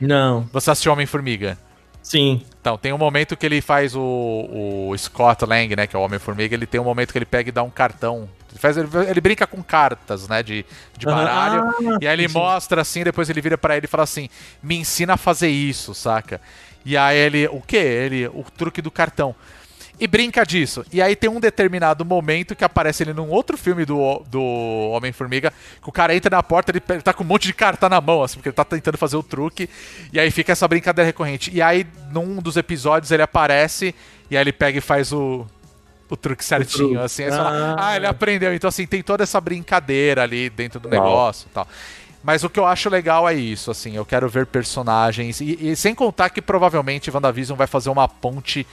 Não, Você assistiu Homem-Formiga? sim. Então, tem um momento que ele faz o, o Scott Lang, né, que é o Homem-Formiga, ele tem um momento que ele pega e dá um cartão. Ele, faz, ele, ele brinca com cartas, né, de, de baralho. Ah, e aí ele sim. mostra assim, depois ele vira pra ele e fala assim: me ensina a fazer isso, saca? E aí ele, o quê? Ele, o truque do cartão. E brinca disso. E aí tem um determinado momento que aparece ele num outro filme do, do Homem-Formiga, que o cara entra na porta, ele, ele tá com um monte de carta na mão, assim, porque ele tá tentando fazer o truque. E aí fica essa brincadeira recorrente. E aí, num dos episódios, ele aparece e aí ele pega e faz o, o truque certinho, truque. assim. Aí você fala, Ah. ah, ele aprendeu. Então, assim, tem toda essa brincadeira ali dentro do negócio e tal. Mas o que eu acho legal é isso, assim, eu quero ver personagens. E, e sem contar que provavelmente WandaVision vai fazer uma ponte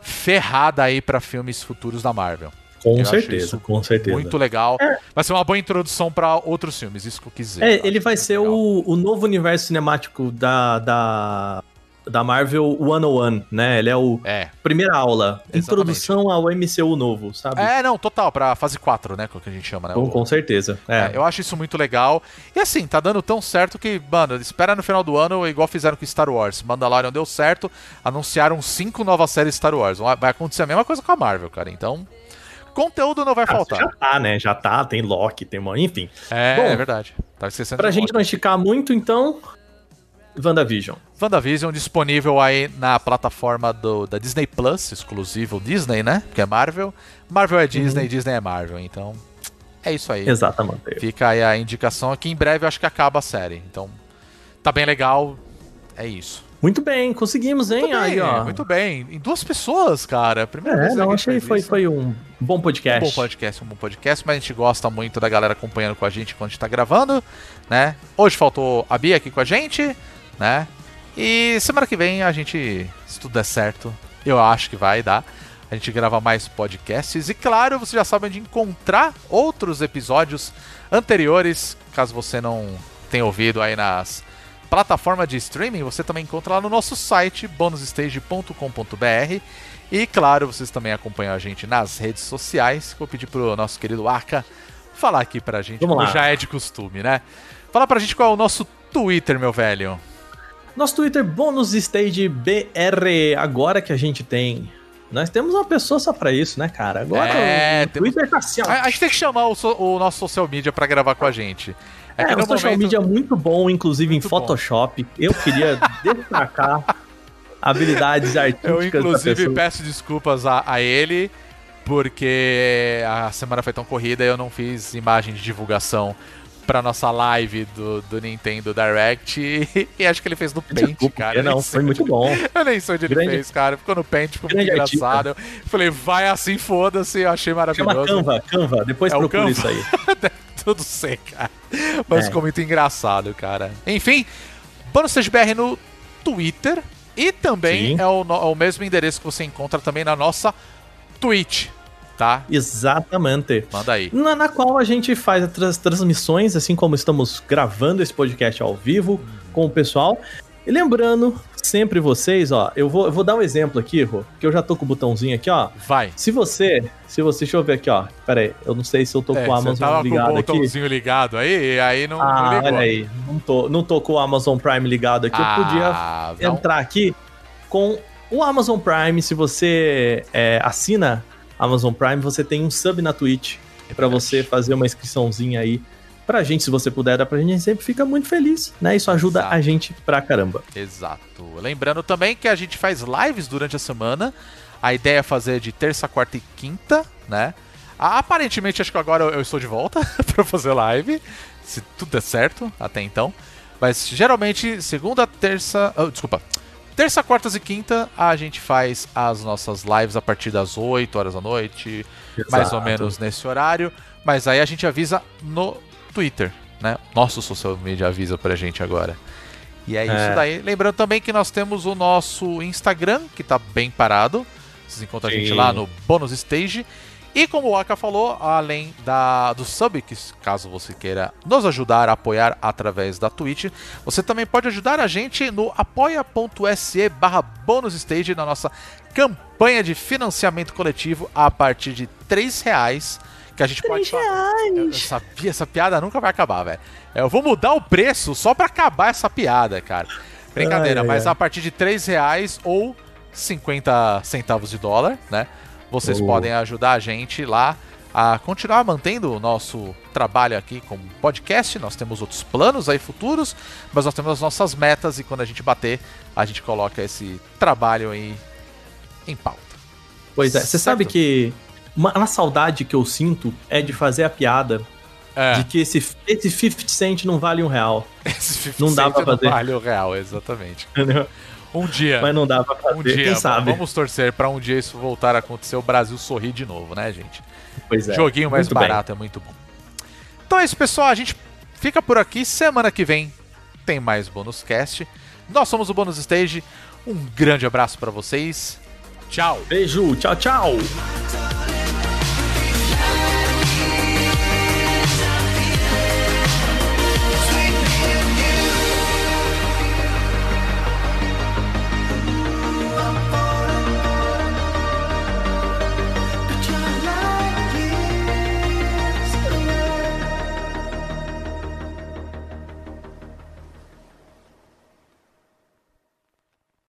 ferrada aí pra filmes futuros da Marvel. Com Eu acho certeza, isso com certeza. Muito legal. Vai ser uma boa introdução pra outros filmes, isso que eu quis dizer. É, ele vai muito ser o, o novo universo cinemático da, da, da Marvel 101, né? Ele é o É. primeira aula, Exatamente. introdução ao MCU novo, sabe? É, não, total, pra fase 4, né? Que é que a gente chama, né? com, O- com certeza. É. É, eu acho isso muito legal. E assim, tá dando tão certo que, mano, espera no final do ano, igual fizeram com Star Wars. Mandalorian deu certo, anunciaram cinco novas séries Star Wars. Vai acontecer a mesma coisa com a Marvel, cara. Então, conteúdo não vai Ah, Já faltar. tá, né? Já tá, tem Loki, tem. Enfim. É, Bom, é verdade. Tava esquecendo Pra gente Loki. não esticar muito, então. WandaVision. WandaVision disponível aí na plataforma do, da Disney Plus, exclusivo Disney, né? Porque é Marvel. Marvel é Disney, Uhum. Disney é Marvel. Então, é isso aí. Exatamente. Fica aí a indicação aqui. Em breve eu acho que acaba a série. Então, tá bem legal. É isso. Muito bem, conseguimos, hein? Muito Aí, bem, ó. muito bem. Em duas pessoas, cara. Primeira É, vez que não, achei foi, isso. foi um bom um podcast. bom podcast, um bom podcast, mas a gente gosta muito da galera acompanhando com a gente quando a gente tá gravando, né? Hoje faltou a Bia aqui com a gente, né? E semana que vem a gente, se tudo der certo, eu acho que vai dar. A gente grava mais podcasts. E claro, você já sabe onde encontrar outros episódios anteriores, caso você não tenha ouvido aí nas plataforma de streaming, você também encontra lá no nosso site, bonusstage.com.br. E claro, vocês também acompanham a gente nas redes sociais. Vou pedir pro nosso querido Aka falar aqui pra gente, Vamos como lá. já é de costume, né? Fala pra gente qual é o nosso Twitter, meu velho. Nosso Twitter, Bônus Stage BR. Agora que a gente tem. Nós temos uma pessoa só pra isso, né, cara? Agora É, o temos- Twitter tá assim. A, a gente tem que chamar o, so- o nosso social media pra gravar com a gente. É, que o no social momento- media é muito bom, inclusive Muito em Photoshop. Eu queria destacar habilidades artísticas Eu, inclusive, peço desculpas a, a ele, porque a semana foi tão corrida e eu não fiz imagem de divulgação pra nossa live do, do Nintendo Direct. E, e acho que ele fez no Paint, Desculpa, cara. Não, foi muito bom. Eu nem sei onde ele Grande- fez, cara. Ficou no Paint, ficou muito engraçado. Eu falei, vai assim, foda-se. Eu achei Chama maravilhoso. Canva, Canva. Depois É procura isso aí. Tudo sei, cara. Mas É. ficou muito engraçado, cara. Enfim, Bônus BR no Twitter. E também é o, é o mesmo endereço que você encontra também na nossa Twitch, tá? Exatamente. Manda aí. Na, na qual a gente faz as trans- transmissões, assim como estamos gravando esse podcast ao vivo com o pessoal. E lembrando, sempre vocês, ó, eu vou, eu vou dar um exemplo aqui, Rô, que eu já tô com o botãozinho aqui, ó. Vai. Se você, se você, deixa eu ver aqui, ó. Pera aí, eu não sei se eu tô É, com o Amazon tava com o ligado aqui. botãozinho ligado aí, aí não, não Ah, ligou. olha aí, não tô, não tô com o Amazon Prime ligado aqui. Ah, eu podia não. entrar aqui com o Amazon Prime. Se você é, assina Amazon Prime, você tem um sub na Twitch pra você fazer uma inscriçãozinha aí pra gente, se você puder dar pra gente, a gente sempre fica muito feliz, né? Isso ajuda Exato. a gente pra caramba. Exato. Lembrando também que a gente faz lives durante a semana. A ideia é fazer de terça, quarta e quinta, né? Ah, Aparentemente, acho que agora eu eu estou de volta pra fazer live. Se tudo der certo, até então. Mas geralmente, segunda, terça. oh, desculpa. Terça, quartas e quinta, a gente faz as nossas lives a partir das 8 horas da noite, mais ou Exato. menos nesse horário. Mas aí a gente avisa no Twitter, né? Nosso social media avisa pra gente agora. E é, isso É. daí. Lembrando também que nós temos o nosso Instagram, que tá bem parado. Vocês encontram a gente Sim. lá no Bônus Stage. E como o Aka falou, além da, do sub, que caso você queira nos ajudar a apoiar através da Twitch, você também pode ajudar a gente no apoia.se barra bonusstage na nossa campanha de financiamento coletivo a partir de 3 reais. Que a gente pode falar. Eu sabia, essa piada nunca vai acabar, velho. Eu vou mudar o preço só pra acabar essa piada, cara. Brincadeira, ai, mas ai. a partir de 3 reais ou 50 centavos de dólar, né? Vocês Oh. podem ajudar a gente lá a continuar mantendo o nosso trabalho aqui como podcast. Nós temos outros planos aí futuros, mas nós temos as nossas metas e quando a gente bater, a gente coloca esse trabalho aí em pauta. Pois é, você sabe que uma, uma saudade que eu sinto é de fazer a piada É, de que esse, esse 50 cent não vale um real, esse 50 não dá cent pra fazer. vale o real, exatamente. entendeu? Um dia. Mas não dá pra fazer, Um dia, quem sabe? vamos torcer pra um dia isso voltar a acontecer, o Brasil sorrir de novo, né, gente? Pois é. Joguinho mais Muito bem. barato é muito bom. Então é isso, pessoal. A gente fica por aqui. Semana que vem tem mais bônus cast. Nós somos o Bônus Stage. Um grande abraço pra vocês. Tchau. Beijo, tchau, tchau.